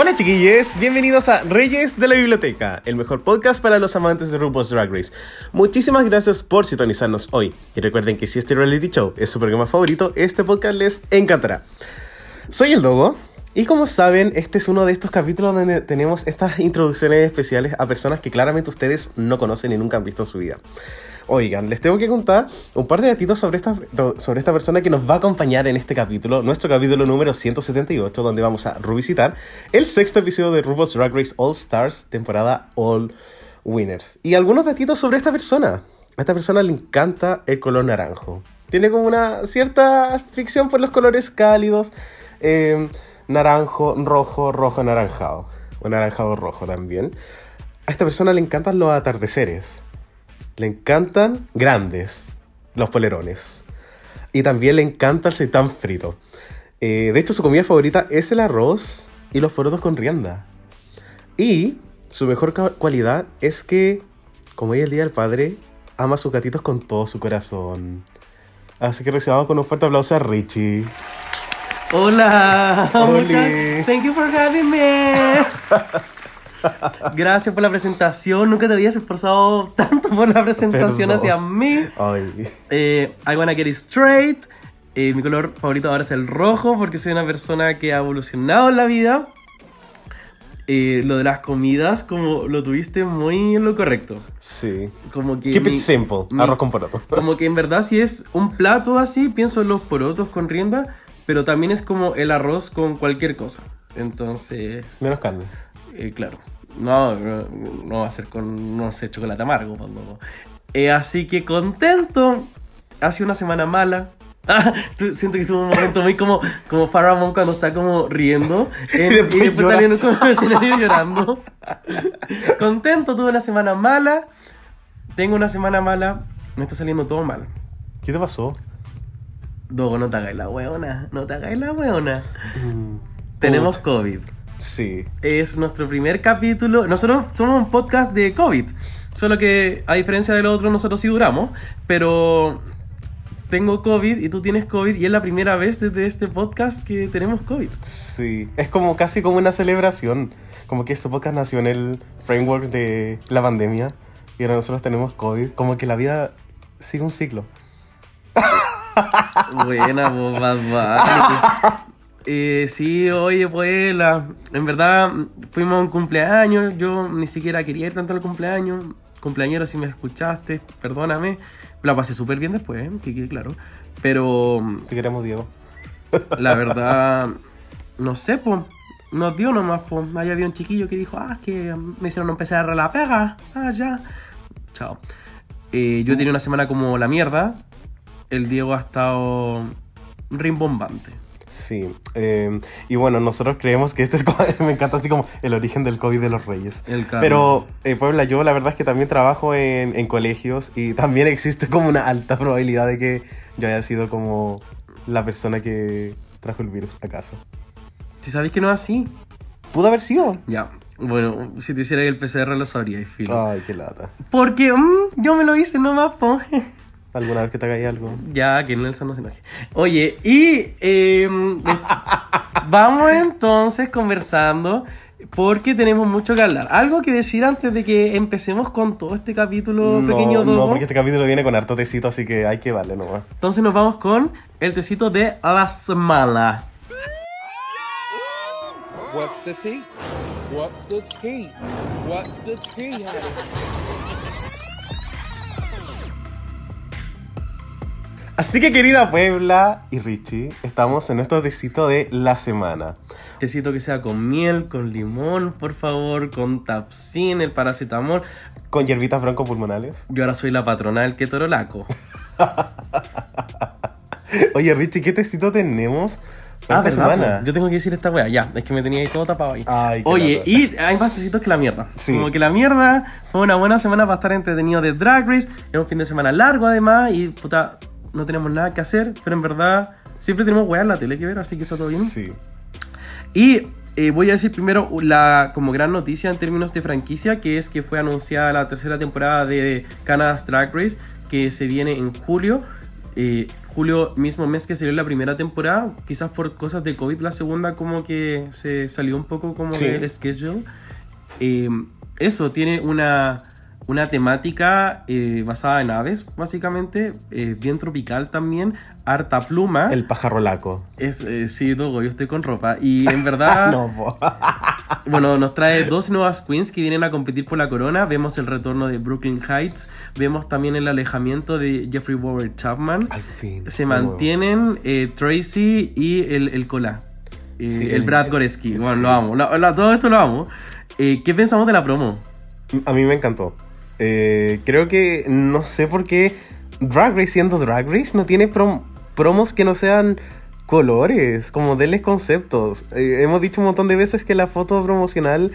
Hola chiquillos, bienvenidos a Reyes de la Biblioteca, el mejor podcast para los amantes de RuPaul's Drag Race. Muchísimas gracias por sintonizarnos hoy y recuerden que si este reality show es su programa favorito, este podcast les encantará. Soy el Dogo y como saben, este es uno de estos capítulos donde tenemos estas introducciones especiales a personas que claramente ustedes no conocen y nunca han visto en su vida. Oigan, les tengo que contar un par de datitos sobre esta, sobre esta persona que nos va a acompañar en este capítulo, nuestro capítulo número 178, donde vamos a revisitar el sexto episodio de RuPaul's Drag Race All Stars, temporada All Winners. Y algunos datitos sobre esta persona. A esta persona le encanta el color naranjo. Tiene como una cierta ficción por los colores cálidos. Eh, naranjo, rojo, rojo, anaranjado. O naranjado rojo también. A esta persona le encantan los atardeceres. Le encantan grandes los polerones. Y también le encanta el seitán frito. Eh, de hecho, su comida favorita es el arroz y los porotos con rienda. Y su mejor cualidad es que, como hoy es el Día del Padre, ama a sus gatitos con todo su corazón. Así que recibamos con un fuerte aplauso a Richie. Hola. Oli. Thank you for having me. Gracias por la presentación. Nunca te habías esforzado tanto por la presentación Perdón. hacia mí. Ay. Eh, I wanna get it straight. Eh, mi color favorito ahora es el rojo porque soy una persona que ha evolucionado en la vida. Eh, lo de las comidas, como lo tuviste muy en lo correcto. Sí. Como que Keep mi- it simple. mi- Arroz con poroto. Como que en verdad si es un plato así, pienso en los porotos con rienda, pero también es como el arroz con cualquier cosa. Entonces, Menos carne. eh, claro, no, no, no va a ser con, no sé, chocolate amargo. pues. Eh, así que contento. Hace una semana mala. Ah, tu- siento que estuvo un momento muy como, como Faramon cuando está como riendo eh, Y y después después, llora. saliendo como el escenario llorando. Contento, tuve una semana mala. Tengo una semana mala. Me está saliendo todo mal. ¿Qué te pasó? Dogo, no te hagáis la weona. No te hagáis la weona. Mm, Tenemos. COVID. Sí. Es nuestro primer capítulo. Nosotros somos un podcast de COVID. Solo que, a diferencia de lo otro, nosotros sí duramos. Pero tengo COVID y tú tienes COVID. Y es la primera vez desde este podcast que tenemos COVID. Sí. Es como casi como una celebración. Como que este podcast nació en el framework de la pandemia. Y ahora nosotros tenemos COVID. Como que la vida sigue un ciclo. Buena, vos. Eh, sí, oye, pues, la, en verdad fuimos a un cumpleaños, yo ni siquiera quería ir tanto al cumpleaños, cumpleañero si me escuchaste, perdóname, la pasé súper bien después, ¿eh? que quede claro, pero Te queremos, Diego. la verdad, no sé, pues, nos dio nomás, pues, ahí había un chiquillo que dijo, ah, es que me hicieron empezar a la pega, ah, ya, chao. Eh, yo he tenido una semana como la mierda, el Diego ha estado rimbombante. Sí. eh, y bueno, nosotros creemos que este es. me encanta así como el origen del COVID de los Reyes. El. Pero, eh, Puebla, yo la verdad es que también trabajo en, en colegios y también existe como una alta probabilidad de que yo haya sido como la persona que trajo el virus a casa. Si sabéis que no es así, Pudo haber sido. ya. Bueno, si te hiciera el PCR lo sabría, filo. Ay, qué lata. Porque mm, yo me lo hice nomás, po. ¿Alguna vez que te hagáis algo? ya, que Nelson no se enoje. Oye, y eh, vamos entonces conversando. Porque tenemos mucho que hablar. ¿Algo que decir antes de que empecemos con todo este capítulo pequeño no, Dogo? porque este capítulo viene con harto tecito, así que hay que darle nomás. Entonces nos vamos con el tecito de la semana. What's the tea? What's the tea? What's the tea, Así que querida Puebla y Richie, estamos en nuestro tecito de la semana. Tecito que sea con miel, con limón, por favor, con tapsin, el paracetamol. Con hierbitas broncopulmonales. Yo ahora soy la patronal que torolaco. Oye Richie, ¿qué tecito tenemos Ah, esta ¿verdad? semana. Yo tengo que decir esta wea, ya, es que me tenía ahí todo tapado ahí. Ay, Oye, y hay más cositos que la mierda. Sí. Como que la mierda fue una buena semana para estar entretenido de Drag Race. Es un fin de semana largo además y puta, no tenemos nada que hacer, pero en verdad siempre tenemos weas en la tele que ver, así que está todo bien. Sí. Y eh, voy a decir primero la como gran noticia en términos de franquicia, que es que fue anunciada la tercera temporada de Canada's Drag Race, que se viene en julio. Eh, julio, mismo mes que salió la primera temporada, quizás por cosas de COVID, la segunda como que se salió un poco como Sí. del schedule. Eh, eso, tiene una, una temática eh, basada en aves, básicamente, eh, bien tropical también, harta pluma. El pájaro laco. Es, eh, sí, Dogo, yo estoy con ropa. Y en verdad, no, bueno, nos trae dos nuevas queens que vienen a competir por la corona. Vemos el retorno de Brooklyn Heights. Vemos también el alejamiento de Jeffrey Bower Chapman. Al fin. Se mantienen eh, Tracy y el, el Cola. Sí, el Brad Goreski. Bueno, sí. lo amo. La- la- todo esto lo amo. ¿Qué pensamos de la promo? A mí me encantó. Eh, creo que no sé por qué Drag Race siendo Drag Race no tiene prom- promos que no sean colores, como denles conceptos. Eh, hemos dicho un montón de veces que la foto promocional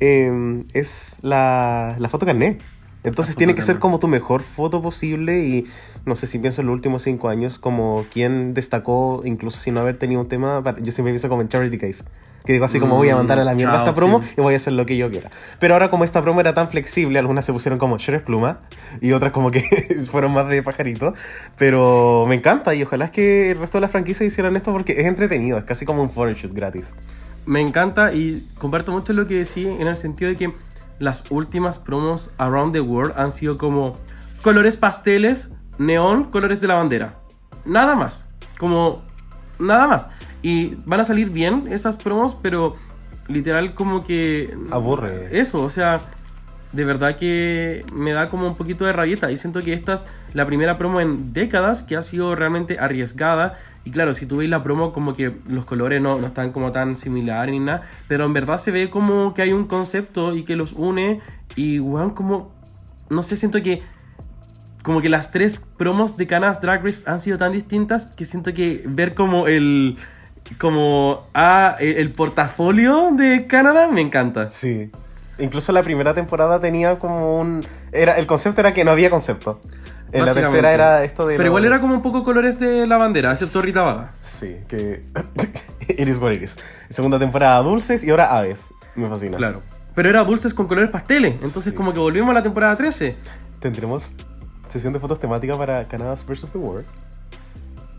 eh, es la, la foto carnet. Entonces foto tiene que ser como tu mejor foto posible y no sé si pienso en los últimos cinco años como quien destacó, incluso sin no haber tenido un tema, para- yo siempre pienso como en Charity Case. Que digo así como voy a mandar a la Mm, mierda chao, esta promo sí. y voy a hacer lo que yo quiera. Pero ahora como esta promo era tan flexible, algunas se pusieron como Shrek Pluma y otras como que fueron más de pajarito. Pero me encanta y ojalá es que el resto de la franquicia hicieran esto porque es entretenido, es casi como un photoshoot gratis. Me encanta y comparto mucho lo que decía en el sentido de que las últimas promos around the world han sido como colores pasteles, neón, colores de la bandera. Nada más. Como nada más. Y van a salir bien esas promos, pero literal como que... Aburre. Eso, o sea, de verdad que me da como un poquito de rabieta. Y siento que esta es la primera promo en décadas que ha sido realmente arriesgada. Y claro, si tú veis la promo, como que los colores no, no están como tan similares ni nada. Pero en verdad se ve como que hay un concepto y que los une. Y weón, como. No sé, siento que. Como que las tres promos de Canas Drag Race han sido tan distintas que siento que ver como el. Como. Ah, el, el portafolio de Canadá me encanta. Sí. Incluso la primera temporada tenía como un... Era, el concepto era que no había concepto. En la tercera era esto de... Pero lo- igual era como un poco colores de la bandera, excepto Rita Vaga. Sí, que... Iris what it is. Segunda temporada dulces y ahora aves. Me fascina. Claro. Pero era dulces con colores pasteles. Entonces, Sí. como que volvimos a la temporada 13. Tendremos sesión de fotos temática para Canadas vs. The World.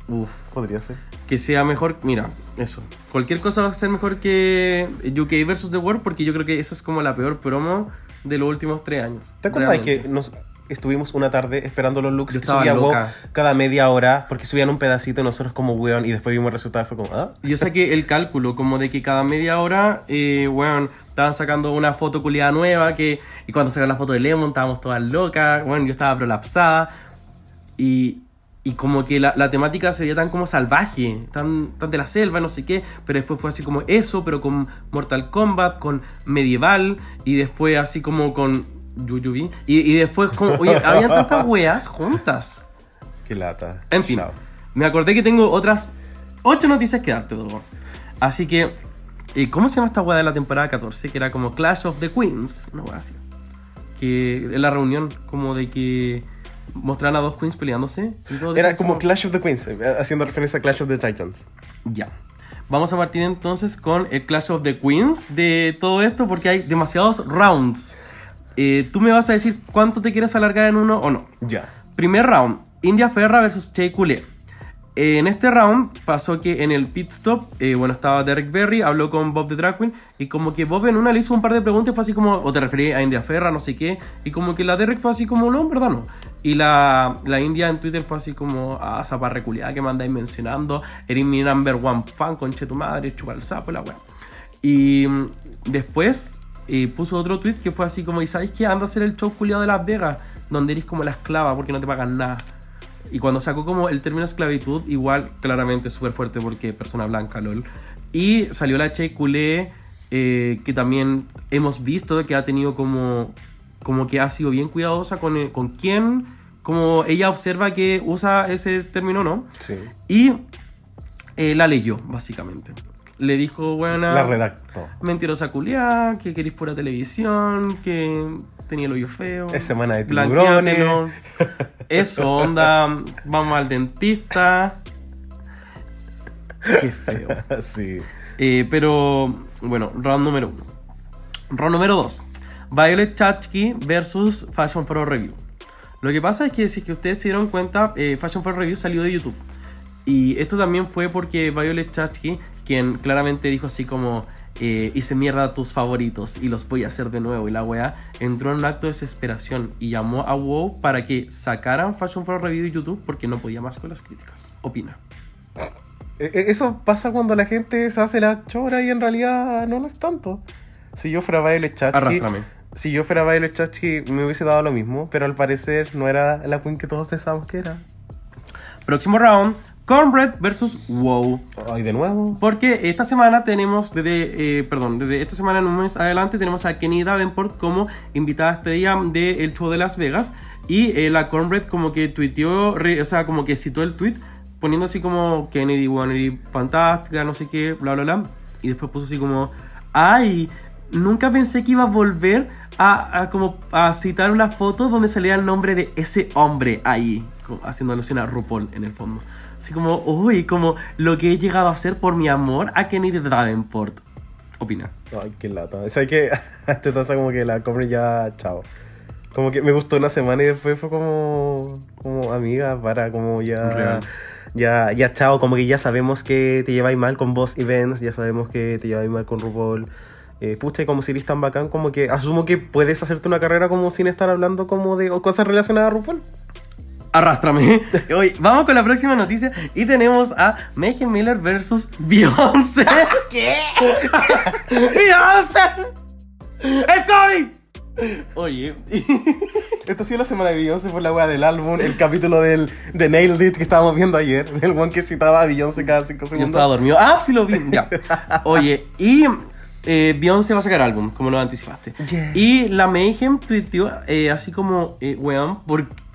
Uf. Podría ser. Que sea mejor. Mira, eso. Cualquier cosa va a ser mejor que UK versus The World, porque yo creo que esa es como la peor promo de los últimos tres años. ¿Te acuerdas que nos estuvimos una tarde esperando los looks Yo que subía loca. cada media hora? Porque subían un pedacito nosotros como weón y después vimos el resultado y fue como, ah, Yo saqué el cálculo, como de que cada media hora, eh, bueno, estaban sacando una foto culiada nueva, que, y cuando sacaron la foto de Lemon estábamos todas locas, bueno, yo estaba prolapsada, y, y como que la, la temática se veía tan como salvaje, tan, tan de la selva, no sé qué, pero después fue así como eso, pero con Mortal Kombat, con medieval, y después así como con Yuyubi, y, y después como, oye, habían tantas weas juntas. qué lata. En fin, Chao. me acordé que tengo otras ocho noticias que darte, Dogo. Así que, eh, ¿cómo se llama esta weá de la temporada 14? Que era como Clash of the Queens, una weá así. Que en la reunión, como de que mostraran a dos queens peleándose. Y todo Era como Clash of the Queens, eh, haciendo referencia a Clash of the Titans. Ya. Vamos a partir entonces con el Clash of the Queens de todo esto porque hay demasiados rounds. Eh, Tú me vas a decir cuánto te quieres alargar en uno o no. Ya. Primer round, India Ferra versus Che Coulee. En este round pasó que en el pit stop, eh, bueno, estaba Derek Berry, habló con Bob the Drag Queen, y como que Bob en una le hizo un par de preguntas, fue así como, o te referí a India Ferra, no sé qué, y como que la Derek fue así como, no, en verdad no. Y la, la India en Twitter fue así como, ah, zapa reculeada que me andáis mencionando, eres mi number one fan, conche tu madre, chupa el sapo, la weá. Y mm, después eh, puso otro tweet que fue así como, ¿y sabéis qué? Anda a hacer el show culiado de Las Vegas, donde eres como la esclava porque no te pagan nada. Y cuando sacó como el término esclavitud, igual claramente súper fuerte porque persona blanca, lol. Y salió la Che Culé, eh, que también hemos visto que ha tenido como, como que ha sido bien cuidadosa con, eh, con quién, como ella observa que usa ese término, ¿no? Sí. Y eh, la leyó, básicamente. Le dijo, bueno, La redactó. mentirosa culiá, que querís pura televisión, que tenía el hoyo feo. Es semana de tiburones. Eso, onda, vamos al dentista. Qué feo. sí. Eh, pero, bueno, round número uno. Round número dos. Violet Chachki versus Fashion Pro Review. Lo que pasa es que si es que ustedes se dieron cuenta, eh, Fashion Pro Review salió de YouTube. Y esto también fue porque Violet Chachki, quien claramente dijo así como eh, hice mierda a tus favoritos y los voy a hacer de nuevo. Y la weá entró en un acto de desesperación y llamó a WoW para que sacaran Fashion Pro Review de YouTube porque no podía más con las críticas. Opina. E- e- Eso pasa cuando la gente se hace la chora y en realidad no lo es tanto. Si yo fuera Violet Chachki, Arrástrame. si yo fuera Violet Chachki me hubiese dado lo mismo, pero al parecer no era la queen que todos pensábamos que era. Próximo round. Cornbread versus WoW. Ay, de nuevo. Porque esta semana tenemos, desde, eh, perdón, desde esta semana en un mes adelante tenemos a Kenny Davenport como invitada estrella del show de Las Vegas. Y eh, la Cornbread como que tuiteó, re- o sea, como que citó el tweet poniendo así como Kennedy Wannabe fantástica, no sé qué, bla, bla, bla. Y después puso así como, ay, nunca pensé que iba a volver a, a como a citar una foto donde salía el nombre de ese hombre ahí, haciendo alusión a RuPaul en el fondo. Así como, uy, como lo que he llegado a hacer por mi amor a Kennedy Davenport. Opina. Ay, qué lata. O sea que te pasa como que la compra ya, chao. Como que me gustó una semana y después fue como, como amiga para como ya, Real. ya, ya chao, como que ya sabemos que te lleváis mal con Boss Events, ya sabemos que te lleváis mal con RuPaul. Eh, pucha, y como si eres tan bacán, como que asumo que puedes hacerte una carrera como sin estar hablando como de cosas relacionadas a RuPaul. Arrástrame. Hoy vamos con la próxima noticia y tenemos a Megan Miller versus Beyoncé. ¿Qué? ¡Beyoncé! ¡El COVID! Oye, Esta ha sido la semana de Beyoncé, fue la wea del álbum, el capítulo del, de Nailed It que estábamos viendo ayer, el one que citaba a Beyoncé cada cinco yo segundos. estaba dormido. Ah, sí lo vi. Ya. Oye, y eh, Beyoncé va a sacar álbum, como lo anticipaste. Yeah. Y la Mayhem tuiteó eh, así como, eh, weón, ¿por qué?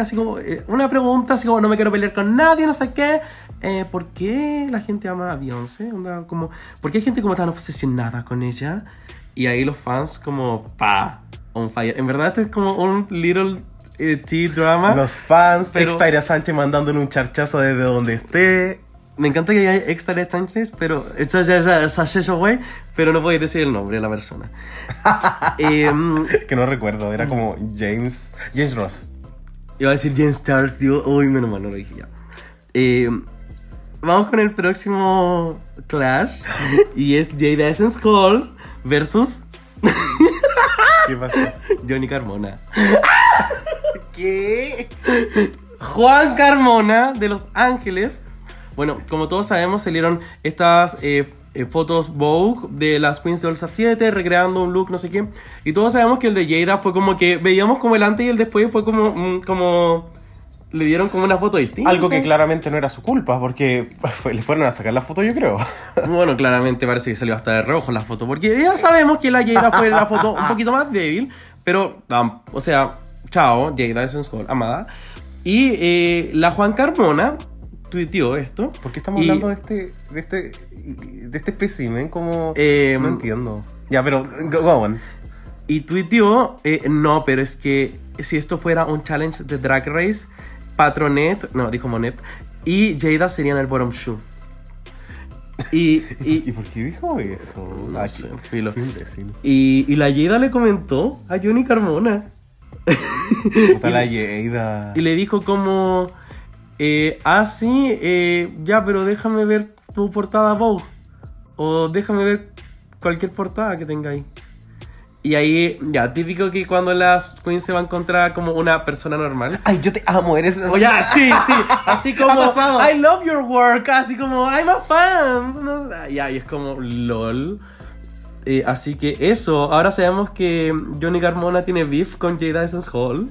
Así como, eh, una pregunta, así como, no me quiero pelear con nadie, no sé qué. Eh, ¿Por qué la gente ama a Beyoncé? Onda, como, ¿Por qué hay gente como tan obsesionada con ella? Y ahí los fans como, pa, on fire. En verdad esto es como un little eh, tea drama. Los fans, Pero- ex Tyra Sánchez mandándole un charchazo desde donde esté. Me encanta que haya extra chances, pero güey, pero no puedo decir el nombre de la persona. Em, Que no recuerdo, era como James. James Ross. Iba a decir James Charles, tío. Uy, menos mal, no lo dije ya. Eh, vamos con el próximo Clash. y es Jade Essence Cole versus ¿Qué pasó? Johnny Carmona. ¿Qué? Juan Carmona de Los Ángeles. Bueno, como todos sabemos, salieron estas eh, eh, fotos Vogue de las Queens de All Star 7, recreando un look, no sé qué. Y todos sabemos que el de Jada fue como que veíamos como el antes y el después fue como. mm, como le dieron como una foto distinta. Algo que claramente no era su culpa, porque fue- le fueron a sacar la foto, yo creo. Bueno, claramente parece que salió hasta de rojo la foto, porque ya sabemos que la Jada fue la foto un poquito más débil, pero, um, o sea, chao, Jada Essence amada. Y eh, la Juan Carmona tuiteó esto. ¿Por qué estamos Y- hablando de este, de este, de este espécimen? Como... Eh, no entiendo. Ya, pero go, go on. Y tuiteó, eh, no, pero es que si esto fuera un challenge de Drag Race, Patronet, no, dijo Monet, y Jada serían el bottom shoe. Y, ¿Y, y, por qué dijo eso? No sé, filo. y, y la Jada le comentó a Johnny Carmona. La Yeida. Y le dijo como, eh, ah, sí, eh, ya, pero déjame ver tu portada Vogue. O déjame ver cualquier portada que tenga ahí. Y ahí, ya, típico que cuando las queens se van contra como una persona normal. Ay, yo te amo, eres... O ya, sí, sí, así como. I love your work, así como, I'm a fan. No, ya, y es como, lol. Eh, así que eso, ahora sabemos que Johnny Carmona tiene beef con Jada Essence Hall.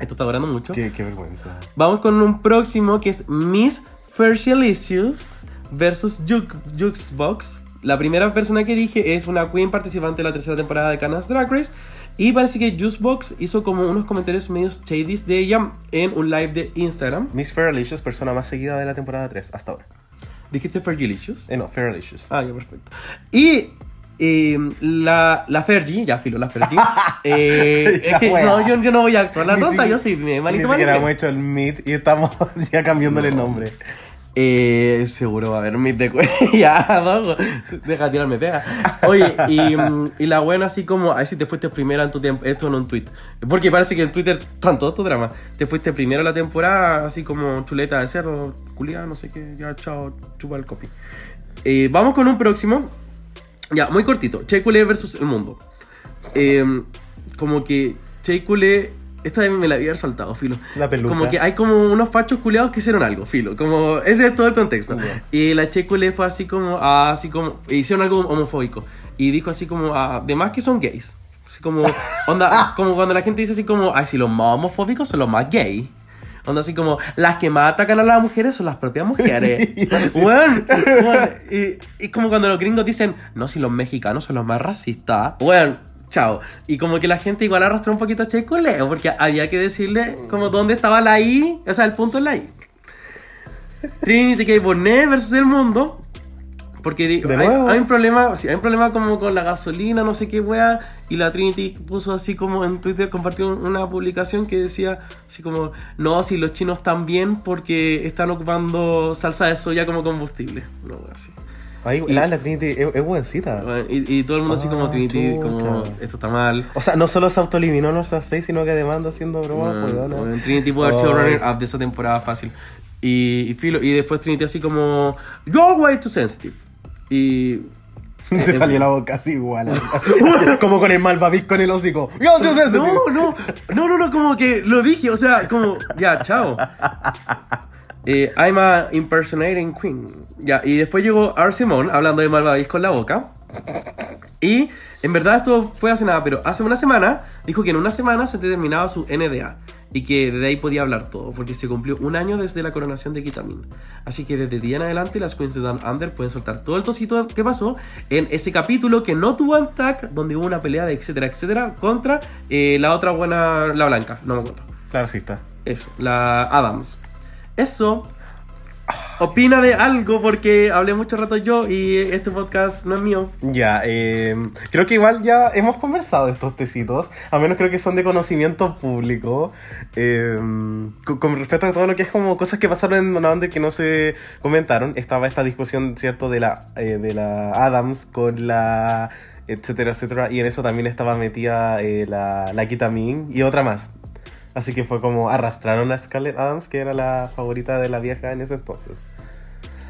Esto está durando mucho. Qué, qué vergüenza. Vamos con un próximo que es Miss Fercialicious versus Juke- Jukebox. La primera persona que dije es una queen participante de la tercera temporada de Canas Drag Race. Y parece que Juicebox hizo como unos comentarios medios shady de ella en un live de Instagram. Miss Fairlicious, persona más seguida de la temporada 3, hasta ahora. ¿Dijiste Fergalicious? Eh, no, Fergalicious. Ah, ya, perfecto. Y eh, la, la Fergie, ya filo, la Fergie. eh, es que no, yo, yo no voy a actuar la tonta, si- yo soy manito Ni siquiera hemos hecho el meet y estamos ya cambiándole el nombre. Eh, seguro va a haber mit de cuello. ya, dogo. Deja tirarme pega. Oye, y, y la buena así como, a ver si te fuiste primera en tu tiempo. Esto en un tweet. Porque parece que en Twitter están todos tus dramas. Te fuiste primero la temporada, así como chuleta de cerdo, culiada, no sé qué. Ya, chao, chupa el copy. Eh, vamos con un próximo. Ya, muy cortito. Cheikule versus el mundo. Eh, como que Cheikule. Esta me la había saltado, filo. La peluca. Como que hay como unos fachos culeados que hicieron algo, filo. Como, ese es todo el contexto. Ya. Y la Cheikule fue así como, ah, así como, hicieron algo homofóbico. Y dijo así como, ah, además que son gays. Así como, onda, como cuando la gente dice así como, ay, si los más homofóbicos son los más gay. Onda así como, las que más atacan a las mujeres son las propias mujeres. Bueno, y, y como cuando los gringos dicen, no, si los mexicanos son los más racistas. Bueno, chao. Y como que la gente igual arrastró un poquito a Checo Leo, porque había que decirle como dónde estaba la I, o sea, el punto es la I. Trinity K. Bonet versus el mundo. Porque De hay, nuevo. hay un problema, sí, hay un problema como con la gasolina, no sé qué wea, y la Trinity puso así como en Twitter, compartió una publicación que decía así como, no, si los chinos están bien porque están ocupando salsa de soya como combustible. No, así. Ay, la, la Trinity es, es buencita. Bueno, y, y todo el mundo así como Ah, Trinity, como, esto está mal. O sea, no solo se autoeliminó en los 6, sino que además anda haciendo bromas, Bueno, weona. bueno, Trinity puede haber sido runner up de esa temporada fácil. Y, y, filo, y después Trinity así como, you're way too sensitive. Y Te salió la boca así igual. como con el malvavisco en el hocico. No, no, no, no, no, como que lo dije, o sea, como, ya, chao. Eh, I'm a impersonating queen. Ya, y después llegó R. Simone hablando de malvadis con la boca. Y en verdad esto fue hace nada, pero hace una semana dijo que en una semana se terminaba su NDA y que desde ahí podía hablar todo, porque se cumplió un año desde la coronación de Kitamin. Así que desde día en adelante las Queens de Down Under pueden soltar todo el tosito que pasó en ese capítulo que no tuvo Untack, donde hubo una pelea de etcétera, etcétera, contra eh, la otra buena, la blanca, no me acuerdo. Claro, sí está. Eso, la Adams. Eso. Opina de algo porque hablé mucho rato yo y este podcast no es mío. Ya, eh, creo que igual ya hemos conversado estos tecitos, a menos creo que son de conocimiento público, eh, con, respecto a todo lo que es como cosas que pasaron en Under que no se comentaron, estaba esta discusión, ¿cierto?, de la, eh, de la Adams con la etcétera, etcétera, y en eso también estaba metida la, la Kitamin y otra más. Así que fue como arrastraron a Scarlett Adams, que era la favorita de la vieja en ese entonces.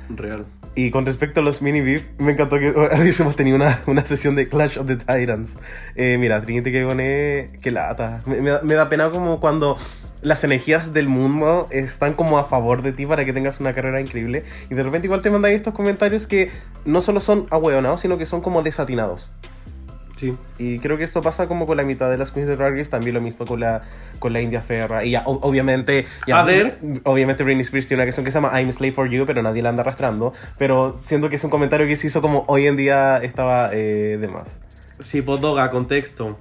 Real. Y con respecto a los mini beef, me encantó que hubiésemos tenido una, una sesión de Clash of the Titans. Eh, mira, Trinity que pone que lata. Me, me da, me da pena como cuando las energías del mundo están como a favor de ti para que tengas una carrera increíble. Y de repente igual te mandan estos comentarios que no solo son ahueonados, sino que son como desatinados. Sí. Y creo que esto pasa como con la mitad de las Queens de Drag Race, también lo mismo con la, con la India Ferra. Y ya, o- obviamente... ya, A ver. Obviamente Britney Spears tiene una canción que se llama I'm Slave for You, pero nadie la anda arrastrando. Pero siento que es un comentario que se hizo como hoy en día estaba eh, de más. Sí, podoga, contexto.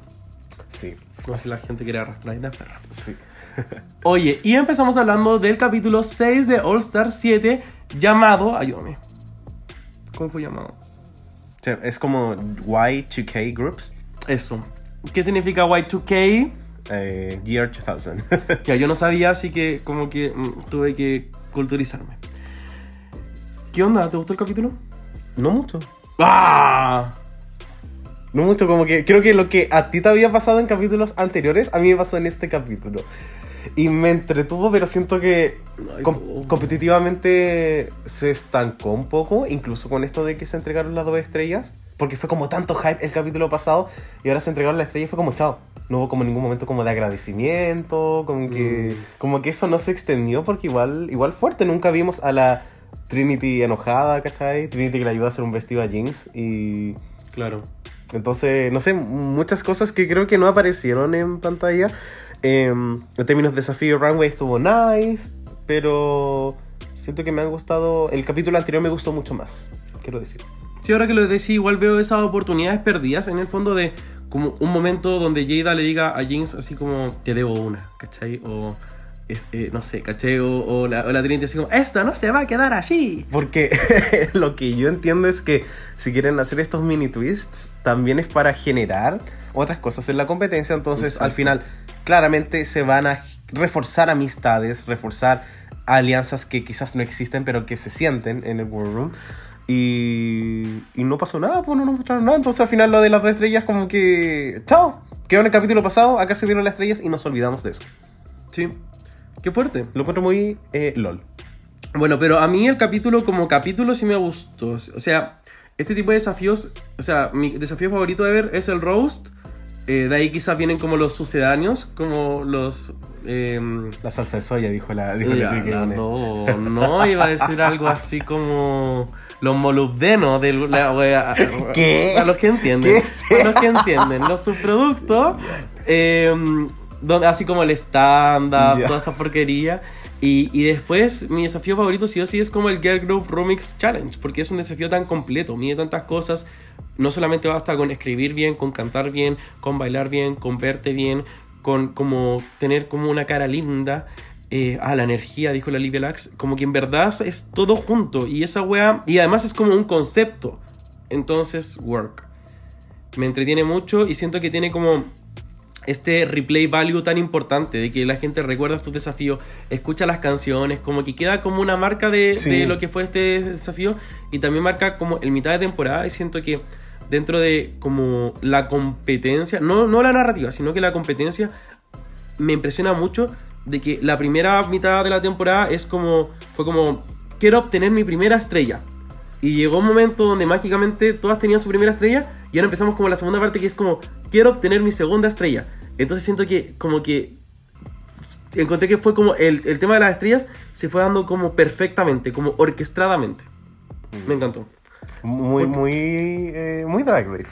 Sí. No sé si la gente quiere arrastrar la perra. Sí. Oye, y empezamos hablando del capítulo 6 de All Star 7 llamado. Ayúdame. ¿Cómo fue llamado? Sea, es como Y2K Groups, Eso. ¿Qué significa Y2K? eh, Year 2000. Ya yo no sabía, así que como que mm, tuve que culturizarme. ¿Qué onda? ¿Te gustó el capítulo? no mucho. ¡Ah! No mucho, como que creo que lo que a ti te había pasado en capítulos anteriores, a mí me pasó en este capítulo. Y me entretuvo, pero siento que Ay, com- competitivamente se estancó un poco, incluso con esto de que se entregaron las dos estrellas. Porque fue como tanto hype el capítulo pasado y ahora se entregaron las estrellas y fue como chao. No hubo como ningún momento como de agradecimiento, como que, Mm. como que eso no se extendió porque igual, igual fuerte. Nunca vimos a la Trinity enojada, ¿cachai? Trinity que le ayudó a hacer un vestido a Jinx y... Claro. Entonces, no sé, muchas cosas que creo que no aparecieron en pantalla. Em, en términos de desafío, Runway estuvo nice, pero siento que me han gustado. El capítulo anterior me gustó mucho más, quiero decir. Sí, ahora que lo decís, igual veo esas oportunidades perdidas en el fondo de como un momento donde Jada le diga a Jinx así como te debo una, ¿cachai? O es, eh, no sé, caché, o, o la, o la Trinity así como, esto no se va a quedar allí. Porque lo que yo entiendo es que si quieren hacer estos mini twists, también es para generar otras cosas en la competencia. Entonces, Exacto. al final, claramente se van a reforzar amistades, reforzar alianzas que quizás no existen, pero que se sienten en el War Room. Y, y no pasó nada, pues no nos mostraron nada. Entonces, al final, lo de las dos estrellas, como que. ¡Chao! Quedó en el capítulo pasado, acá se dieron las estrellas y nos olvidamos de eso. Sí, qué fuerte. Lo encuentro muy eh, LOL. Bueno, pero a mí el capítulo como capítulo sí me gustó. O sea, este tipo de desafíos, o sea, mi desafío favorito de ver es el roast. Eh, de ahí quizás vienen como los sucedáneos, como los... em, La salsa de soya, dijo la. Dijo ya, Enrique la- no, no, iba a decir algo así como los molubdenos de la wea. ¿Qué? A los que entienden. ¿Qué A los que entienden. Los subproductos, em, donde, así como el stand-up, toda esa porquería. Y, y después, mi desafío favorito sí o sí es como el Girl Group Remix Challenge, porque es un desafío tan completo, mide tantas cosas. No solamente basta con escribir bien, con cantar bien, con bailar bien, con verte bien, con como tener como una cara linda. Eh, ah, la energía, dijo la Livia Lax. Como que en verdad es todo junto. Y esa wea. Y además es como un concepto. Entonces, work. Me entretiene mucho y siento que tiene como este replay value tan importante de que la gente recuerda estos desafíos, escucha las canciones, como que queda como una marca de, Sí. de lo que fue este desafío y también marca como el mitad de temporada y siento que dentro de como la competencia, no, no la narrativa, sino que la competencia me impresiona mucho de que la primera mitad de la temporada es como, fue como, quiero obtener mi primera estrella. Y llegó un momento donde mágicamente todas tenían su primera estrella y ahora empezamos como la segunda parte que es como, quiero obtener mi segunda estrella. Entonces siento que como que encontré que fue como el, el tema de las estrellas se fue dando como perfectamente, como orquestadamente. Me encantó. Muy, muy, eh, muy Drag Race.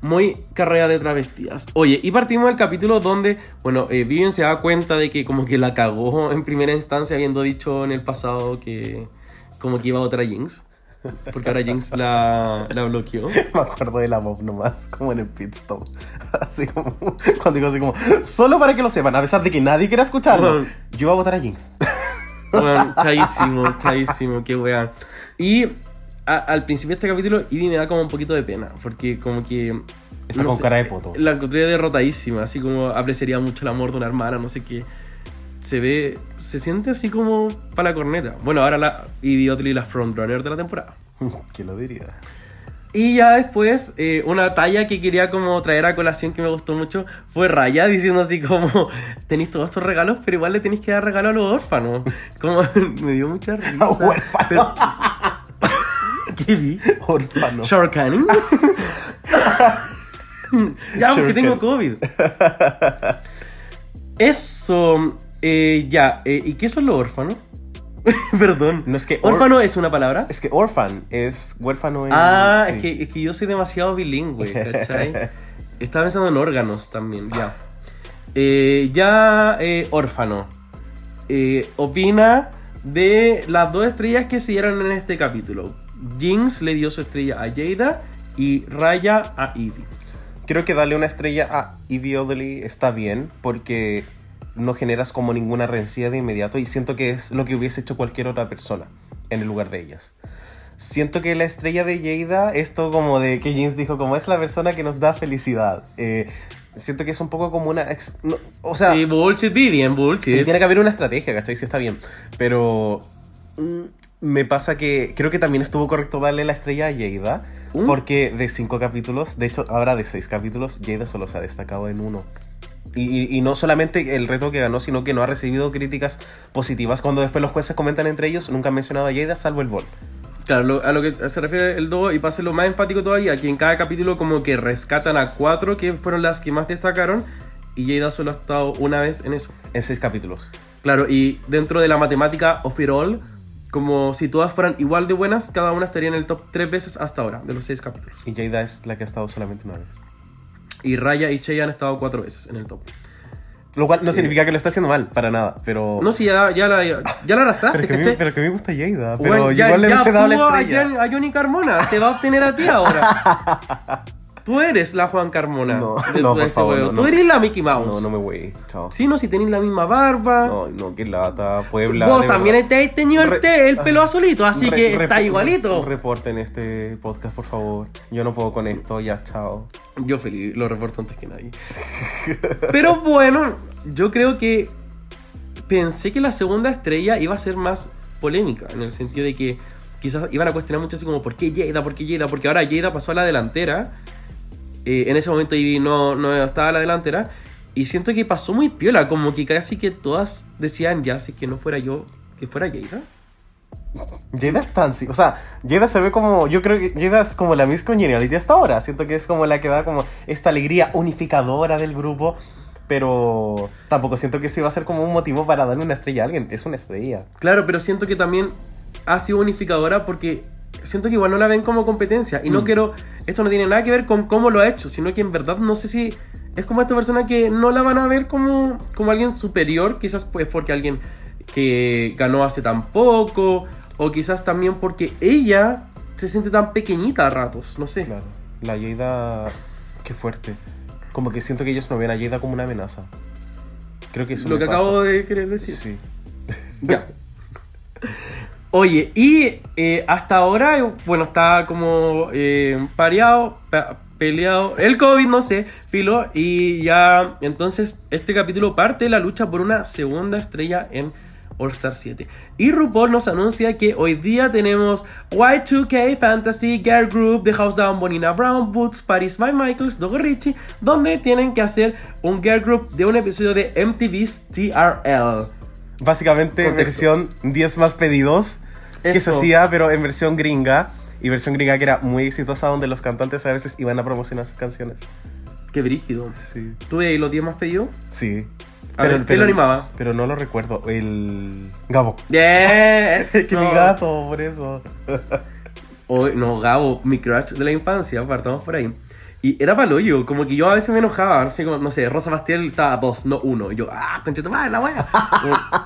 Muy carrera de travestidas. Oye, y partimos del capítulo donde, bueno, eh, Vivian se da cuenta de que como que la cagó en primera instancia, habiendo dicho en el pasado que como que iba a votar a Jinx. Porque ahora Jinx la, la bloqueó. Me acuerdo de la Bob nomás, como en el pit stop. Así como, cuando digo así como, solo para que lo sepan, a pesar de que nadie quiera escucharlo, Bueno. yo voy a votar a Jinx. Bueno, chaísimo, chaísimo, qué weón. Y a- al principio de este capítulo, Ivy me da como un poquito de pena, porque como que... Está con cara de poto. La encontré derrotadísima, así como apreciaría mucho el amor de una hermana, no sé qué. Se ve, se siente así como para la corneta. Bueno, ahora la Ivy Oddly la frontrunner de la temporada. ¿Quién lo diría? Y ya después, eh, una talla que quería como traer a colación que me gustó mucho fue Raya diciendo así como, tenéis todos estos regalos, pero igual le tenéis que dar regalo a los órfanos. Como, me dio mucha risa. Pero- ¿Qué vi? Orfano. Sharkaning. ya, porque tengo COVID. Eso, eh, ya, eh, ¿y qué son los órfanos? Perdón. No es que ¿Órfano es una palabra? Es que orphan es huérfano en... Ah, sí. es, que, es que yo soy demasiado bilingüe, ¿cachai? Estaba pensando en órganos también, ya. Eh, ya, órfano. Opina de las dos estrellas que se dieron en este capítulo. Jinx le dio su estrella a Jada y Raya a Evie. Creo que darle una estrella a Evie Oddly está bien porque no generas como ninguna rencilla de inmediato y siento que es lo que hubiese hecho cualquier otra persona en el lugar de ellas. Siento que la estrella de Jada, esto como de que James dijo, como es la persona que nos da felicidad. Eh, siento que es un poco como una... ex- no, o sea, Sí, bullshit, Vivian, y bullshit. tiene que haber una estrategia, ¿cachai? Sí está bien. Pero mm, me pasa que creo que también estuvo correcto darle la estrella a Jada. ¿Mm? Porque de cinco capítulos, de hecho ahora de seis capítulos, Jada solo se ha destacado en uno. Y, y- no solamente el reto que ganó, sino que no ha recibido críticas positivas. Cuando después los jueces comentan entre ellos, nunca han mencionado a Jada, salvo el bol. Claro, lo- a lo que se refiere el 2 y para hacerlo más enfático todavía, que en cada capítulo como que rescatan a cuatro que fueron las que más destacaron y Jada solo ha estado una vez en eso. En seis capítulos. Claro, y dentro de la matemática of it all, como si todas fueran igual de buenas, cada una estaría en el top tres veces hasta ahora, de los seis capítulos. Y Jada es la que ha estado solamente una vez. Y Raya y Chey han estado cuatro veces en el top. Lo cual no significa que lo esté haciendo mal, para nada. Pero. No, si ya, ya, la, ya la arrastraste, pero, que a mí, ¿cachai? pero que me gusta Jada. Pero Bueno, igual le hubiese dado la estrella. A Johnny Carmona, te va a obtener a ti ahora. Tú eres la Juan Carmona. No, de no, por este favor, no, Tú no. eres la Mickey Mouse. No, no me voy. Chao. Sí, no, si tenéis la misma barba. No, no, qué lata. Puebla. Vos también te has tenido el, Re- té- el pelo azulito, así que está igualito. Reporten este podcast, por favor. Yo no puedo con esto. Ya, chao. Yo feliz, lo reporto antes que nadie. Pero bueno, yo creo que pensé que la segunda estrella iba a ser más polémica, en el sentido de que quizás iban a cuestionar mucho así como, ¿por qué Jada? ¿Por qué Jada? Porque ahora Jada pasó a la delantera. Eh, en ese momento Ivy no, no estaba a la delantera. Y siento que pasó muy piola, como que casi que todas decían ya, si que no fuera yo, que fuera Jada. Jada es tan... O sea, Jada se ve como... Yo creo que Jada es como la Miss Congeniality hasta ahora. Siento que es como la que da como esta alegría unificadora del grupo. Pero tampoco siento que eso iba a ser como un motivo para darle una estrella a alguien. Es una estrella. Claro, pero siento que también ha sido unificadora porque siento que igual no la ven como competencia. Y no Mm. quiero. Esto no tiene nada que ver con cómo lo ha hecho, sino que en verdad no sé si. Es como esta persona que no la van a ver como, como alguien superior, quizás pues porque alguien que ganó hace tan poco, o quizás también porque ella se siente tan pequeñita a ratos, no sé. Claro. La Jada... Qué fuerte. Como que siento que ellos no ven a Jada como una amenaza. Creo que eso Lo me que pasa. acabo de querer decir. Sí. Ya. Oye, y eh, hasta ahora, bueno, está como eh, pareado, pa- peleado, el COVID, no sé, filo, y ya, entonces, este capítulo parte de la lucha por una segunda estrella en All Star 7. Y RuPaul nos anuncia que hoy día tenemos Y2K Fantasy Girl Group, The House Down, Bonina Brown, Boots, Paris by Michaels, Dogo Richie, donde tienen que hacer un girl group de un episodio de MTV's TRL. Básicamente Contexto. versión 10 más pedidos que se hacía, pero en versión gringa. Y versión gringa que era muy exitosa, donde los cantantes a veces iban a promocionar sus canciones. Qué brígido. Sí. ¿Tuve ahí los 10 más pedidos? Sí. A ver, ¿quién lo animaba? Pero no lo recuerdo. El. Gabo. Yes. que mi gato, por eso. Hoy, no, Gabo, mi crush de la infancia, partamos por ahí. Y era paloyo, como que yo a veces me enojaba, así como, no sé, Rosa Bastiel estaba dos, no uno. Y yo, ah, conchito madre, la wea.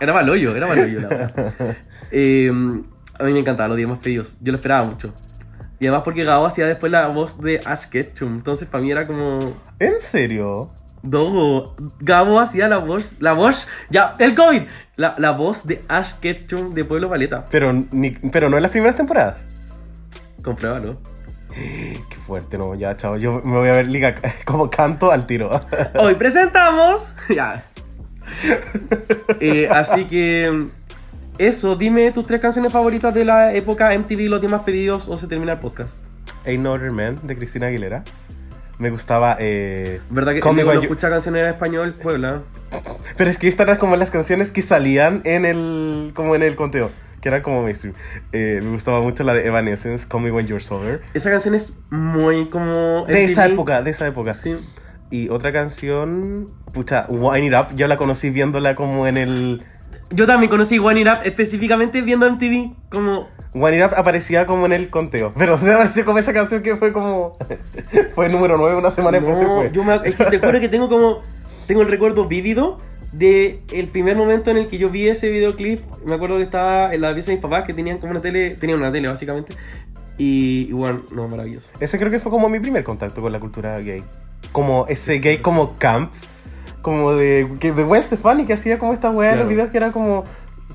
era paloyo, era paloyo la wea. Eh, a mí me encantaban los 10 más pedidos, yo lo esperaba mucho. Y además porque Gabo hacía después la voz de Ash Ketchum, entonces para mí era como... ¿En serio? Dogo, Gabo hacía la voz, la voz, ya, el COVID, la, la voz de Ash Ketchum de Pueblo Paleta. Pero, ni- pero no en las primeras temporadas. Compruébalo. Qué fuerte, no, ya, chao. Yo me voy a ver liga como canto al tiro. Hoy presentamos. ya. Eh, así que. Eso, dime tus tres canciones favoritas de la época MTV, los demás pedidos o se termina el podcast. Ain't No Other Man de Cristina Aguilera. Me gustaba. Eh, ¿Verdad que You- escucha canciones en español? Puebla. Pero es que estas eran como las canciones que salían en el. como en el conteo. Que eran como mainstream. Eh, me gustaba mucho la de Evanescence, Call Me When You're Sober. Esa canción es muy como. De esa época, de esa época. Sí. Y otra canción. Pucha, Wine It Up. Yo la conocí viéndola como en el. Yo también conocí One It Up específicamente viendo MTV. Como. One It Up aparecía como en el conteo. Pero haber sido como esa canción que fue como. fue número 9 una semana después se No, fue. yo me, es que te juro que tengo como. Tengo el recuerdo vívido de el primer momento en el que yo vi ese videoclip. Me acuerdo que estaba en la pieza de mis papás que tenían como una tele. Tenían una tele básicamente. Y, y bueno, no, maravilloso. Ese creo que fue como mi primer contacto con la cultura gay. Como ese gay como camp. Como de, que de Gwen Stefani que hacía como esta weá en Claro. los videos que era como...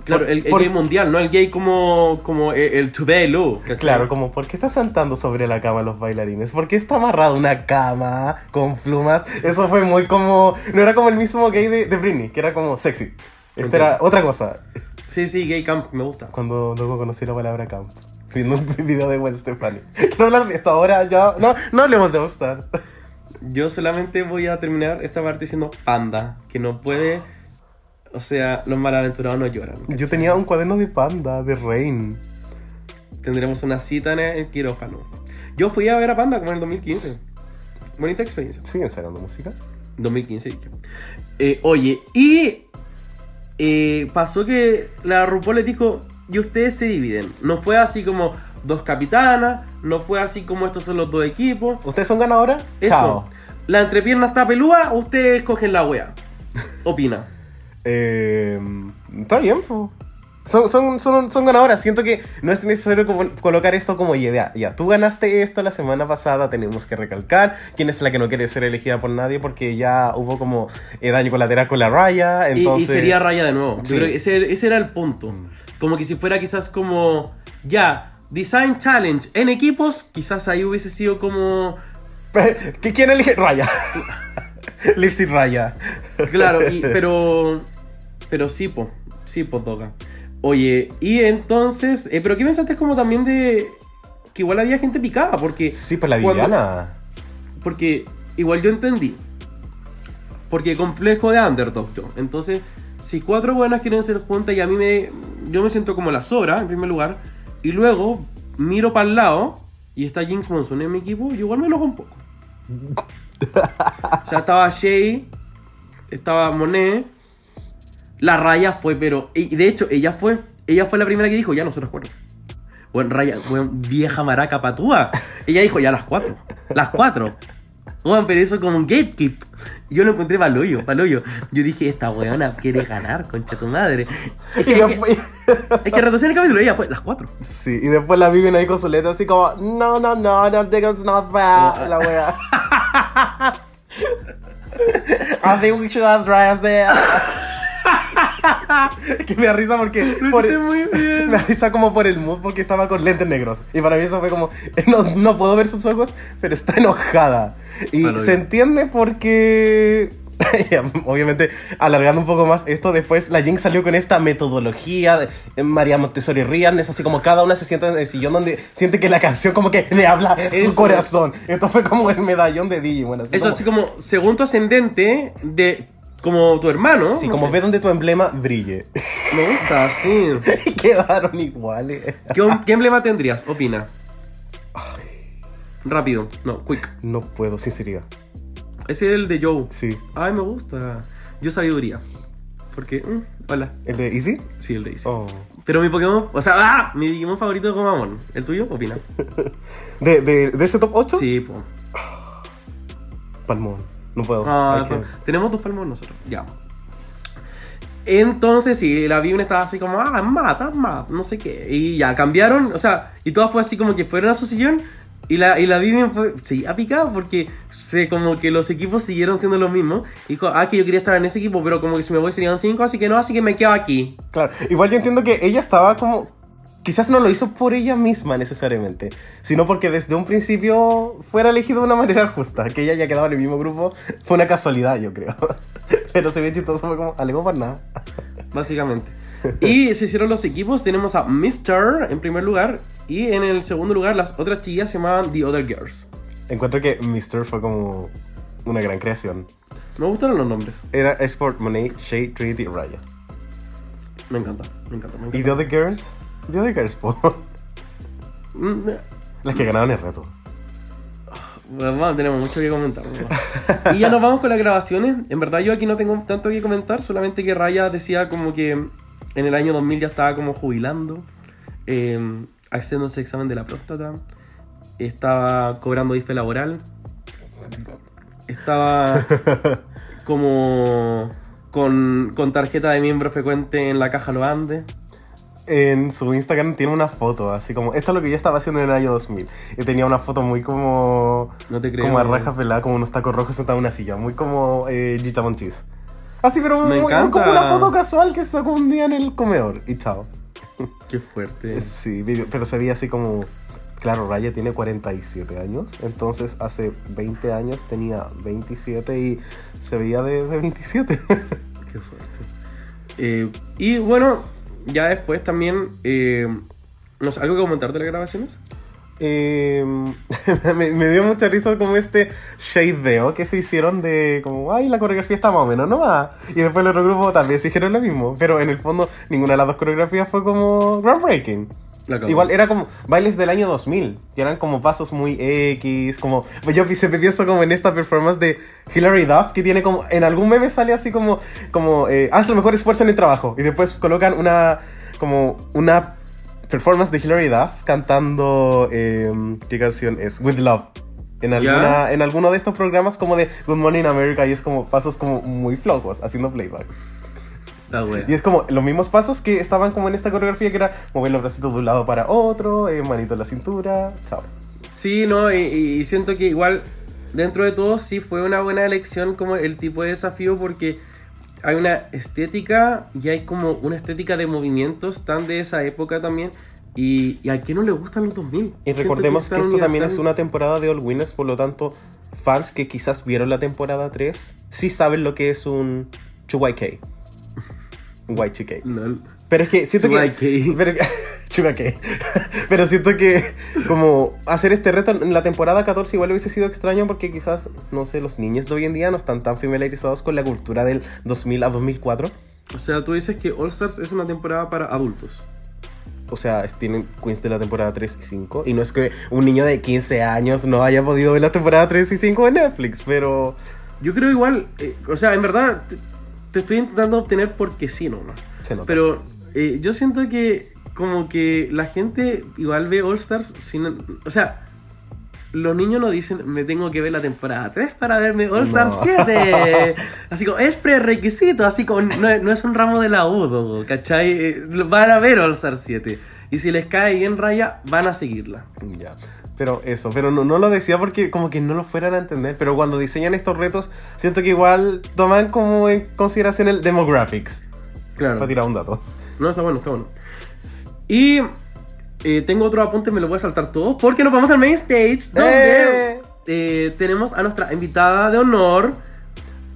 Claro, por- el, el por- gay mundial, no el gay como, como el, el Today. ¿cachai? Claro, como ¿por qué está saltando sobre la cama los bailarines? ¿Por qué está amarrado una cama con plumas? Eso fue muy como... No era como el mismo gay de, de Britney, que era como sexy. Este era otra cosa. Sí, sí, gay camp, me gusta. Cuando luego conocí la palabra camp. Viendo un video de Gwen Stefani. Quiero hablar de esto ahora ya. No, no hablemos de All Stars. Yo solamente voy a terminar esta parte diciendo panda, que no puede. O sea, los malaventurados no lloran. Yo tenía un cuaderno de panda, de Rain. Tendremos una cita en el quirófano. Yo fui a ver a Panda como en el 2015. Bonita experiencia. ¿Siguen sacando música? 2015 dije. Eh, oye, y eh, pasó que la RuPaul les dijo, y ustedes se dividen. No fue así como dos capitanas, no fue así como estos son los dos equipos. ¿Ustedes son ganadoras? Eso. Chao. La entrepierna está pelúa, ustedes cogen la wea. Opina. Eh, está bien, po. Son, son, son, son ganadoras. Siento que no es necesario colocar esto como idea. Ya, tú ganaste esto la semana pasada, tenemos que recalcar quién es la que no quiere ser elegida por nadie porque ya hubo como eh, daño colateral con la raya. Y- Entonces... Y, sería raya de nuevo. Yo Sí. creo que ese, ese era el punto. Como que si fuera quizás como, ya, Design Challenge en equipos, quizás ahí hubiese sido como, ¿Qui- ¿Quién elige? Raya. Lipsy Raya. claro, y- pero, pero sí, po, sí, po, toca. Oye, y entonces, eh, pero ¿qué pensaste como también de que igual había gente picada? Porque Sí, pues la cuando- Viviana. Porque igual yo entendí. Porque complejo de underdog yo. Entonces, si cuatro buenas quieren ser juntas y a mí me. Yo me siento como la sobra, en primer lugar. Y luego miro para el lado y está Jinx Monsoon en mi equipo, yo igual me enojo un poco. o sea, estaba Shay, estaba Monet. La Raya fue, pero. Y de hecho, ella fue. Ella fue la primera que dijo, ya nosotros cuatro. Bueno, Raya, bueno, vieja maraca patúa. Ella dijo, ya las cuatro. Las cuatro. Weón, pero eso como un gatekeep. Yo lo encontré paloyo, paloyo. Yo dije, esta weona quiere ganar, concha tu madre. Es Y que, es que, después, es que el capítulo, ella fue las cuatro. sí, y después la Vivian ahí con su letra así como, no, no, no, no think it's not fair. La wea. I think we should have there. que me da risa porque. Lo por- muy bien. Me da risa como por el mood porque estaba con lentes negros. Y para mí eso fue como. No, no puedo ver sus ojos, pero está enojada. Y Palo se bien. entiende porque. Obviamente, alargando un poco más esto, después la Jinx salió con esta metodología de eh, María Montessori Rian, es así como cada una se sienta en el sillón donde siente que la canción como que le habla a su Eso. corazón. Esto fue como el medallón de Digimon. Así Eso como, así como, según tu ascendente, de como tu hermano. Sí, no como sé. ve donde tu emblema brille. Me gusta, sí. Quedaron iguales. ¿Qué, qué emblema tendrías? Opina. Rápido, no, quick. No puedo, sinceridad. Ese es el de Joe. Sí. Ay, me gusta. Yo sabiduría. Porque, mm, hola. ¿El de Easy? Sí, el de Easy. Oh. Pero mi Pokémon, o sea, ¡ah! mi Digimon favorito es Gomamon. ¿El tuyo? Opina. ¿De, de, de ese top 8? Sí, po. Palmón. No puedo. Ah, po. Tenemos dos palmos nosotros. Ya. Entonces, sí, la Vivian estaba así como, ah, mata, mata, no sé qué. Y ya cambiaron, o sea, y todas fue así como que fueron a su sillón. Y la, y la Vivian fue, seguía picada porque se, como que los equipos siguieron siendo los mismos. Y dijo, ah, que yo quería estar en ese equipo, pero como que si me voy serían cinco, así que no, así que me quedo aquí. Claro, igual yo entiendo que ella estaba como. Quizás no lo hizo por ella misma necesariamente, sino porque desde un principio fuera elegido de una manera justa. Que ella haya quedado en el mismo grupo fue una casualidad, yo creo. Pero se ve chistoso, fue como, alegó por nada. Básicamente. Y se hicieron los equipos. Tenemos a Mr. en primer lugar. Y en el segundo lugar, las otras chiquillas se llamaban The Other Girls. Encuentro que Mr. fue como una gran creación. Me gustaron los nombres. Era Export, Monet, Shade, Trinity Raya. Me encanta, me encanta, me ¿Y The encanta. Other Girls? Other Girls, po. Mm, Las que ganaron el reto. Bueno, vamos, tenemos mucho que comentar. ¿no? y ya nos vamos con las grabaciones. En verdad yo aquí no tengo tanto que comentar, solamente que Raya decía como que en el año 2000 ya estaba como jubilando, eh, haciéndose examen de la próstata, estaba cobrando IFE laboral, estaba como con, con tarjeta de miembro frecuente en la caja Lo Andes. En su Instagram tiene una foto, así como, esto es lo que yo estaba haciendo en el año 2000. Y tenía una foto muy como... No te creo. Como a raja pelada, como unos tacos rojos sentado en una silla. Muy como eh, Gita Monchis. Así, pero muy- muy como una foto casual que sacó un día en el comedor. Y chao. Qué fuerte. Sí, pero pero se veía así como... Claro, Raya tiene 47 años, entonces hace 20 años tenía 27 y se veía de, de 27. Qué fuerte. Eh, y bueno, ya después también. Eh, no sé, ¿Algo que comentar de las grabaciones? Eh, me, me dio mucha risa como este shadeo que se hicieron de como, ay, la coreografía está más o menos, no va. Y después el otro grupo también se dijeron lo mismo, pero en el fondo ninguna de las dos coreografías fue como groundbreaking. Igual era como bailes del año 2000, que eran como pasos muy X, como yo siempre pienso como en esta performance de Hilary Duff, que tiene como, en algún meme sale así como, como eh, haz el mejor esfuerzo en el trabajo, y después colocan una, como una performance de Hilary Duff cantando, eh, ¿qué canción es? With Love. En, alguna, en alguno de estos programas como de Good Morning America y es como pasos como muy flojos haciendo playback. La wea. Y es como los mismos pasos que estaban como en esta coreografía, que era mover los bracitos de un lado para otro, eh, manito en la cintura, chao. Sí, no, y, y siento que igual, dentro de todo, sí fue una buena elección como el tipo de desafío porque hay una estética y hay como una estética de movimientos tan de esa época también. Y, y a quién no le gustan los 2000. Y recordemos que tan esto también es una temporada de All Winners, por lo tanto, fans que quizás vieron la temporada 3, sí saben lo que es un 2YK. Un Y2K. No, Pero es que siento que... 2YK. Pero, Chuga qué. Pero siento que como hacer este reto en la temporada 14 igual hubiese sido extraño porque quizás, no sé, los niños de hoy en día no están tan familiarizados con la cultura del 2000 a 2004. O sea, tú dices que All Stars es una temporada para adultos. O sea, tienen Queens de la temporada 3 y 5. Y no es que un niño de 15 años no haya podido ver la temporada 3 y 5 en Netflix, pero... Yo creo igual, eh, o sea, en verdad te, estoy intentando obtener porque sí, ¿no? ¿no? Pero eh, yo siento que como que la gente igual ve All Stars sin... O sea, los niños no dicen, me tengo que ver la temporada 3 para verme All Stars No. 7. Así como, es prerequisito, así como, no, es- no es un ramo de laudo, ¿cachai? Eh, Van a ver All Stars 7. Y si les cae bien raya, van a seguirla. Ya. Pero eso, pero no, no lo decía porque como que no lo fueran a entender. Pero cuando diseñan estos retos, siento que igual toman como en consideración el demographics. Claro. Para tirar un dato. No, está bueno, está bueno. Y eh, tengo otro apunte, me lo voy a saltar todo, porque nos vamos al main stage, donde ¡Eh! eh, tenemos a nuestra invitada de honor,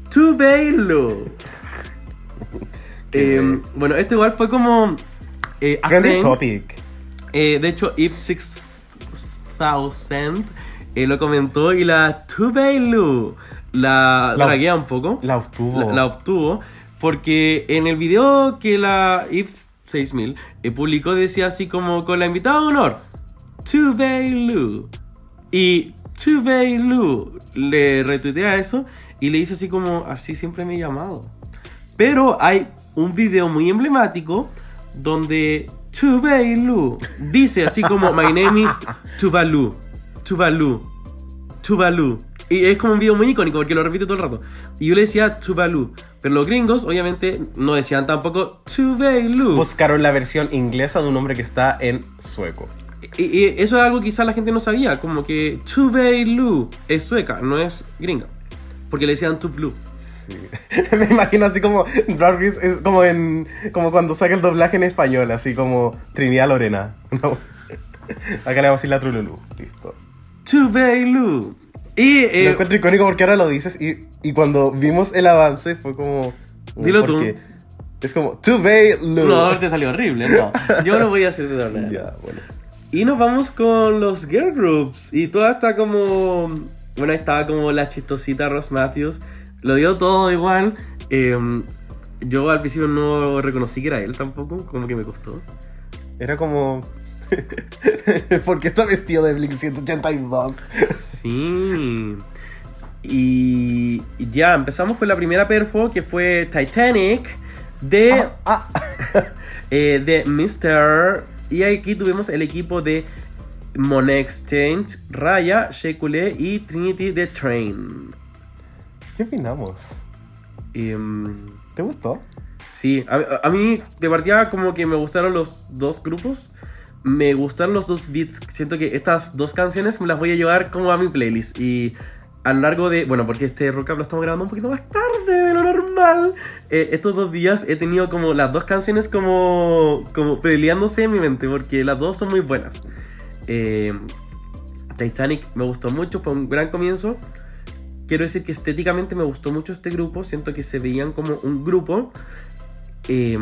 Tubeilu. Eh, bueno, esto igual fue como... Eh, Trending trend. topic. Eh, de hecho, Eve 6000 eh, lo comentó y la Tubeilu la, La- draguea un poco. La obtuvo. La, la obtuvo porque en el video que la Yves 6000 eh, publicó decía así como con la invitada de honor Tubeilu y Tubeilu le retuitea eso y le dice así como así siempre me he llamado pero hay un video muy emblemático donde Tubeilu dice así como My name is Tuvalu Tuvalu Tuvalu. Y es como un video muy icónico porque lo repite todo el rato. Y yo le decía Tuvalu. Pero los gringos, obviamente, no decían tampoco Tuvalu. Buscaron la versión inglesa de un nombre que está en sueco. Y, y eso es algo que quizás la gente no sabía. Como que Tuvalu es sueca, no es gringa. Porque le decían Tuvlu. Sí. Me imagino así como Drag Race es como en como cuando saca el doblaje en español, así como Trinidad Lorena. No. Acá le vamos a decir la Trululu. Listo. Tuvalu. Y Lo eh, encuentro icónico porque ahora lo dices y, y cuando vimos el avance fue como. Dilo tú. Es como Tuveilu. no, te salió horrible. No, yo lo voy a hacer de. Ya, bueno. Y nos vamos con los girl groups. Y toda está como. Bueno, estaba como la chistosita Ross Matthews. Lo dio todo igual. Eh, yo al principio no reconocí que era él tampoco. Como que me costó. Era como. ¿Por qué está vestido de Blink 182? Sí. Y ya empezamos con la primera perfo que fue Titanic de, Ah, eh, de Mr. Y aquí tuvimos el equipo de Monet Exchange, Raya, Shekule y Trinity The Train. ¿Qué opinamos? Mm, ¿Te gustó? sí, a, a mí de partida como que me gustaron los dos grupos. Me gustaron los dos beats. Siento que estas dos canciones me las voy a llevar como a mi playlist. Y a lo largo de. Bueno, porque este rock up lo estamos grabando un poquito más tarde de lo normal. eh, estos dos días he tenido como las dos canciones como. como peleándose en mi mente. Porque las dos son muy buenas. Eh, Titanic me gustó mucho, fue un gran comienzo. Quiero decir que estéticamente me gustó mucho este grupo. Siento que se veían como un grupo. Eh,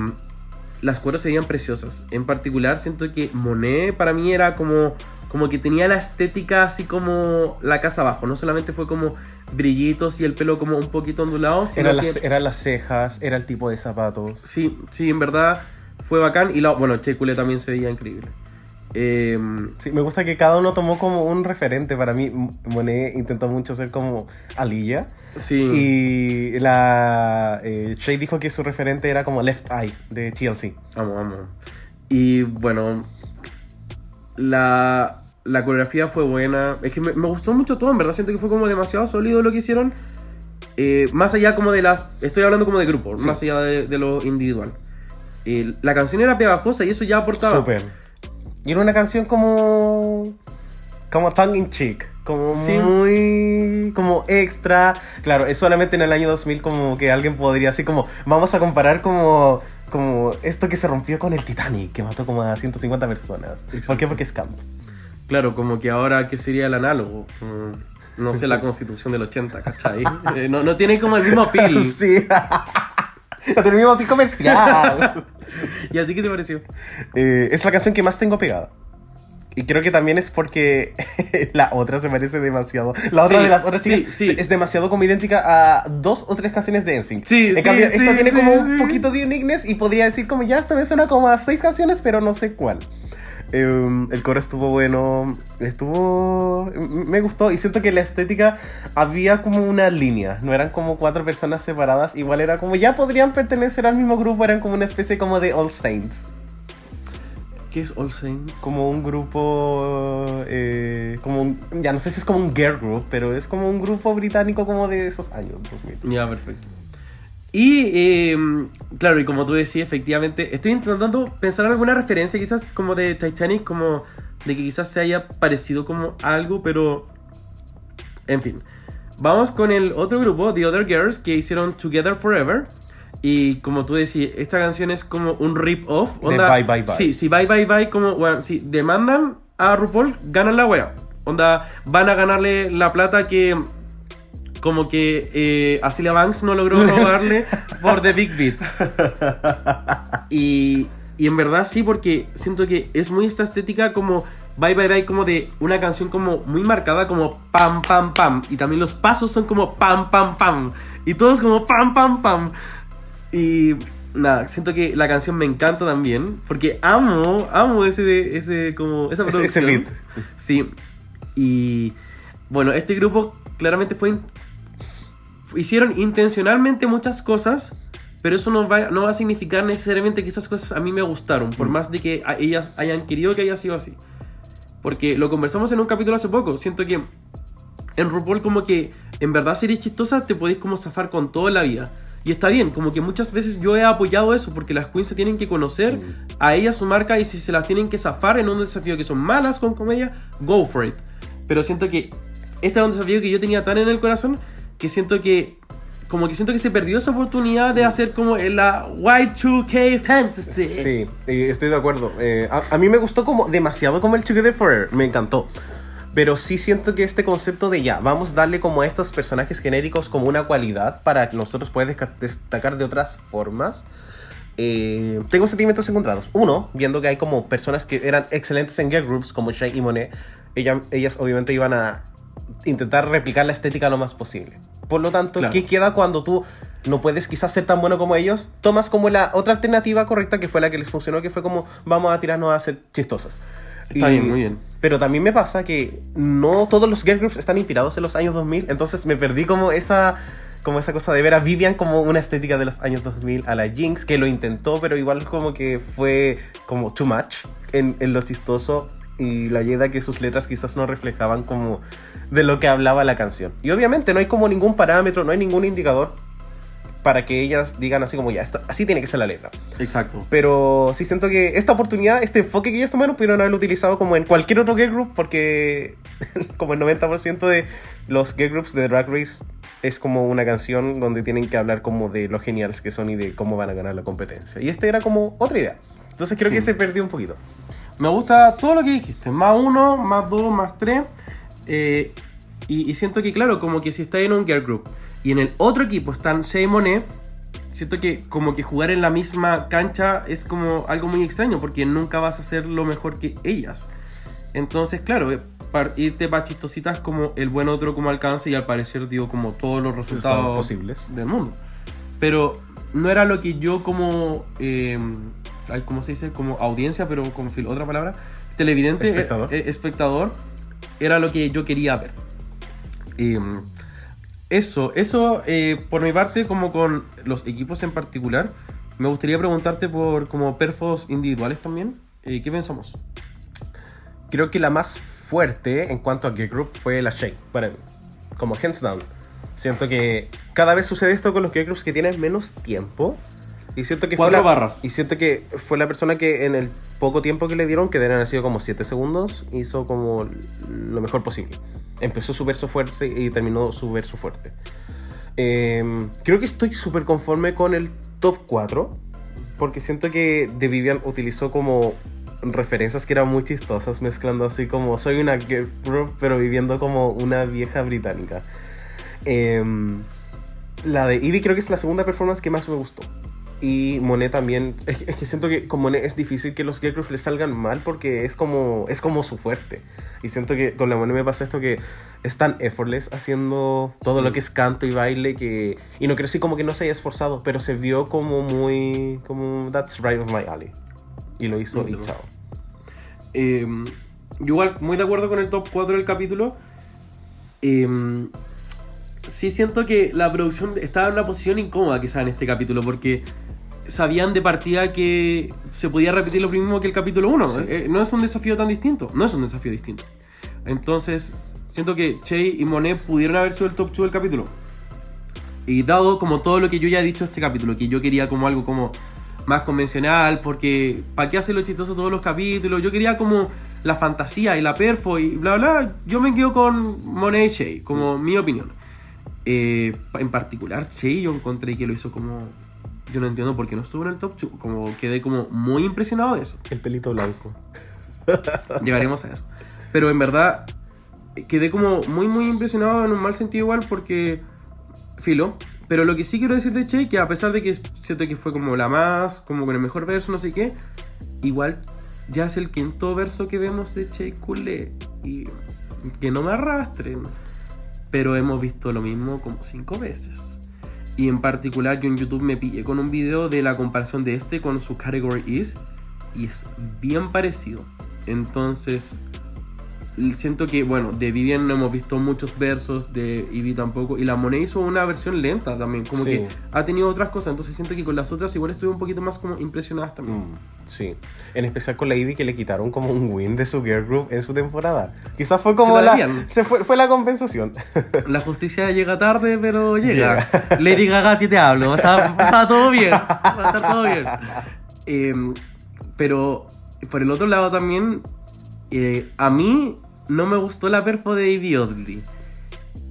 las cuerdas se veían preciosas. En particular, siento que Monet para mí era como, como que tenía la estética así como la casa abajo. No solamente fue como brillitos y el pelo como un poquito ondulado, sino que... las, eran las cejas, era el tipo de zapatos. Sí, sí, en verdad fue bacán. Y la, bueno, Checule también se veía increíble. Eh, Sí, me gusta que cada uno tomó como un referente. Para mí, Monet intentó mucho ser como Aliyah. sí. Y la eh, Shay dijo que su referente era como Left Eye de TLC. Vamos, vamos. Y bueno, la, la coreografía fue buena. Es que me, me gustó mucho todo, en verdad. Siento que fue como demasiado sólido lo que hicieron. eh, más allá como de las... Estoy hablando como de grupo, Sí. más allá de, de lo individual. Eh, la canción era pegajosa y eso ya aportaba. Súper. Y era una canción como. como tongue in cheek. Como Sí. muy. como extra. Claro, es solamente en el año 2000 como que alguien podría así como. Vamos a comparar como. como esto que se rompió con el Titanic, que mató como a 150 personas. ¿Por qué? Porque es camp. Claro, como que ahora, ¿qué sería el análogo? No sé, la constitución del 80, ¿cachai? Eh, no, no tiene como el mismo pil. sí. no tiene el mismo pico comercial. ¿Y a ti qué te pareció? Eh, es la canción que más tengo pegada. Y creo que también es porque la otra se parece demasiado. La otra Sí, de las otras chicas sí. es demasiado como idéntica a dos o tres canciones de NSYNC. Sí, en cambio, esta tiene como un poquito de uniqueness y podría decir como ya esta vez suena como a seis canciones, pero no sé cuál. Eh, el coro estuvo bueno, estuvo... me gustó y siento que la estética había como una línea, no eran como cuatro personas separadas, igual era como ya podrían pertenecer al mismo grupo, eran como una especie como de All Saints. ¿Qué es All Saints? como un grupo, eh, como un- ya no sé si es como un girl group, pero es como un grupo británico como de esos años 2000. Ya, perfecto. Y, eh, claro, y como tú decías, efectivamente, estoy intentando pensar en alguna referencia quizás como de Titanic, como de que quizás se haya parecido como algo, pero... En fin. Vamos con el otro grupo, The Other Girls, que hicieron Together Forever. Y como tú decías, esta canción es como un rip-off. De onda- Bye Bye Bye. Sí, si Bye Bye Bye, como, bueno, si demandan a RuPaul, ganan la wea. Onda, van a ganarle la plata que como que eh, a Celia Banks no logró robarle por The Big Beat. Y, y en verdad sí, porque siento que es muy esta estética como Bye Bye Bye, como de una canción como muy marcada, como pam, pam, pam. Y también los pasos son como pam, pam, pam. Y todos como pam, pam, pam. Y nada, siento que la canción me encanta también, porque amo, amo ese, ese como, esa Ese, ese producción. beat. Sí. Y bueno, este grupo claramente fue. Hicieron intencionalmente muchas cosas, pero eso no va, no va a significar necesariamente que esas cosas a mí me gustaron, por más de que a ellas hayan querido que haya sido así. Porque lo conversamos en un capítulo hace poco. Siento que en RuPaul, como que en verdad, si eres chistosa, te podéis como zafar con toda la vida. Y está bien, como que muchas veces yo he apoyado eso porque las queens se tienen que conocer Mm. a ellas su marca y si se las tienen que zafar en un desafío que son malas con comedia, go for it. Pero siento que este era un desafío que yo tenía tan en el corazón que siento que como que siento que se perdió esa oportunidad de hacer como la Y2K Fantasy. Sí, estoy de acuerdo. Eh, a, mí me gustó como demasiado como el Together Forever, me encantó. Pero sí siento que este concepto de ya, vamos a darle como a estos personajes genéricos como una cualidad para que nosotros puedas destacar de otras formas. eh, tengo sentimientos encontrados. Uno, viendo que hay como personas que eran excelentes en girl groups como Shai y Monet, ella- ellas obviamente iban a intentar replicar la estética lo más posible. Por lo tanto, Claro. ¿qué queda cuando tú no puedes quizás ser tan bueno como ellos? Tomas como la otra alternativa correcta que fue la que les funcionó, que fue como vamos a tirarnos a ser chistosas. Está bien, muy bien. Pero también me pasa que no todos los girl groups están inspirados en los años 2000, entonces me perdí como esa como esa cosa de ver a Vivian como una estética de los años 2000, a la Jinx que lo intentó, pero igual como que fue como too much en, en lo chistoso y la Yeda que sus letras quizás no reflejaban como de lo que hablaba la canción. Y obviamente no hay como ningún parámetro, no hay ningún indicador para que ellas digan así como ya, esto- así tiene que ser la letra. Exacto. Pero sí siento que esta oportunidad, este enfoque que ellos tomaron, pudieron haberlo utilizado como en cualquier otro girl group, porque como el 90% de los girl groups de Drag Race es como una canción donde tienen que hablar como de lo geniales que son y de cómo van a ganar la competencia. Y este era como otra idea. Entonces creo Sí. que se perdió un poquito. Me gusta todo lo que dijiste. Más uno, más dos, más tres. Eh, y, y siento que, claro, como que si está en un girl group y en el otro equipo están Shea Monet, siento que como que jugar en la misma cancha es como algo muy extraño porque nunca vas a ser lo mejor que ellas. Entonces, claro, eh, para irte para chistositas como el buen otro como alcance y al parecer dio como todos los resultados Resultados posibles. del mundo. Pero no era lo que yo como, eh, ¿cómo se dice? Como audiencia, pero con fil- otra palabra, televidente, Espectador. eh, eh, espectador, era lo que yo quería ver. Eh, eso, eso eh, por mi parte, como con los equipos en particular, me gustaría preguntarte por como perfos individuales también. Eh, ¿Qué pensamos? Creo que la más fuerte en cuanto a girl group fue la Shay, para mí. Como hands down. Siento que cada vez sucede esto con los groups que tienen menos tiempo. Y siento que fue Cuatro la, barras. Y siento que fue la persona que en el poco tiempo que le dieron, que deben haber sido como 7 segundos, hizo como lo mejor posible. Empezó su verso fuerte y terminó su verso fuerte. Eh, creo que estoy súper conforme con el top 4. Porque siento que The Vivian utilizó como referencias que eran muy chistosas, mezclando así como soy una girl group, pero viviendo como una vieja británica. Em, la de Ivy creo que es la segunda performance que más me gustó. Y Monet también. Es, que- es que siento que con Monet es difícil que los girl groups le salgan mal porque es como, es como su fuerte. Y siento que con la Monet me pasa esto que es tan effortless haciendo todo Sí. lo que es canto y baile que. Y no quiero decir como que no se haya esforzado, pero se vio como muy. como That's right of my alley. Y lo hizo y Entiendo. chao. Eh, igual, muy de acuerdo con el top 4 del capítulo. Eh, sí siento que la producción estaba en una posición incómoda quizás en este capítulo, porque sabían de partida que se podía repetir lo mismo que el capítulo 1. Sí. Eh, no es un desafío tan distinto, no es un desafío distinto. Entonces, siento que Che y Monet pudieron haber sido el top 2 del capítulo. Y dado como todo lo que yo ya he dicho este capítulo, que yo quería como algo como más convencional, porque ¿para qué hacerlo chistoso todos los capítulos? Yo quería como la fantasía y la perfo y bla bla. Yo me quedo con Monet y Che, como mi opinión. Eh, en particular, Che, yo encontré que lo hizo como. Yo no entiendo por qué no estuvo en el top 2. Como quedé como muy impresionado de eso. El pelito blanco. Llegaremos a eso. Pero en verdad, quedé como muy, muy impresionado en un mal sentido igual porque. Filo. Pero lo que sí quiero decir de Che, que a pesar de que siento que fue como la más, como con el mejor verso, no sé qué, igual ya es el quinto verso que vemos de Che Culé. Y que no me arrastren. Pero hemos visto lo mismo como cinco veces. Y en particular yo en YouTube me pillé con un video de la comparación de este con su Category Is. Y es bien parecido. Entonces, siento que, bueno, de Vivian no hemos visto muchos versos, de Ivy tampoco. Y la Monet hizo una versión lenta también, como Sí. que ha tenido otras cosas. Entonces siento que con las otras igual estuve un poquito más como impresionadas también. Mm, sí. En especial con la Ivy que le quitaron como un win de su girl group en su temporada. Quizás fue como Se la. Se fue, fue la compensación. La justicia llega tarde, pero llega. Lady Gaga, te hablo. Está, está todo bien. Va a estar todo bien. Eh, pero por el otro lado también, eh, a mí no me gustó la perfo de.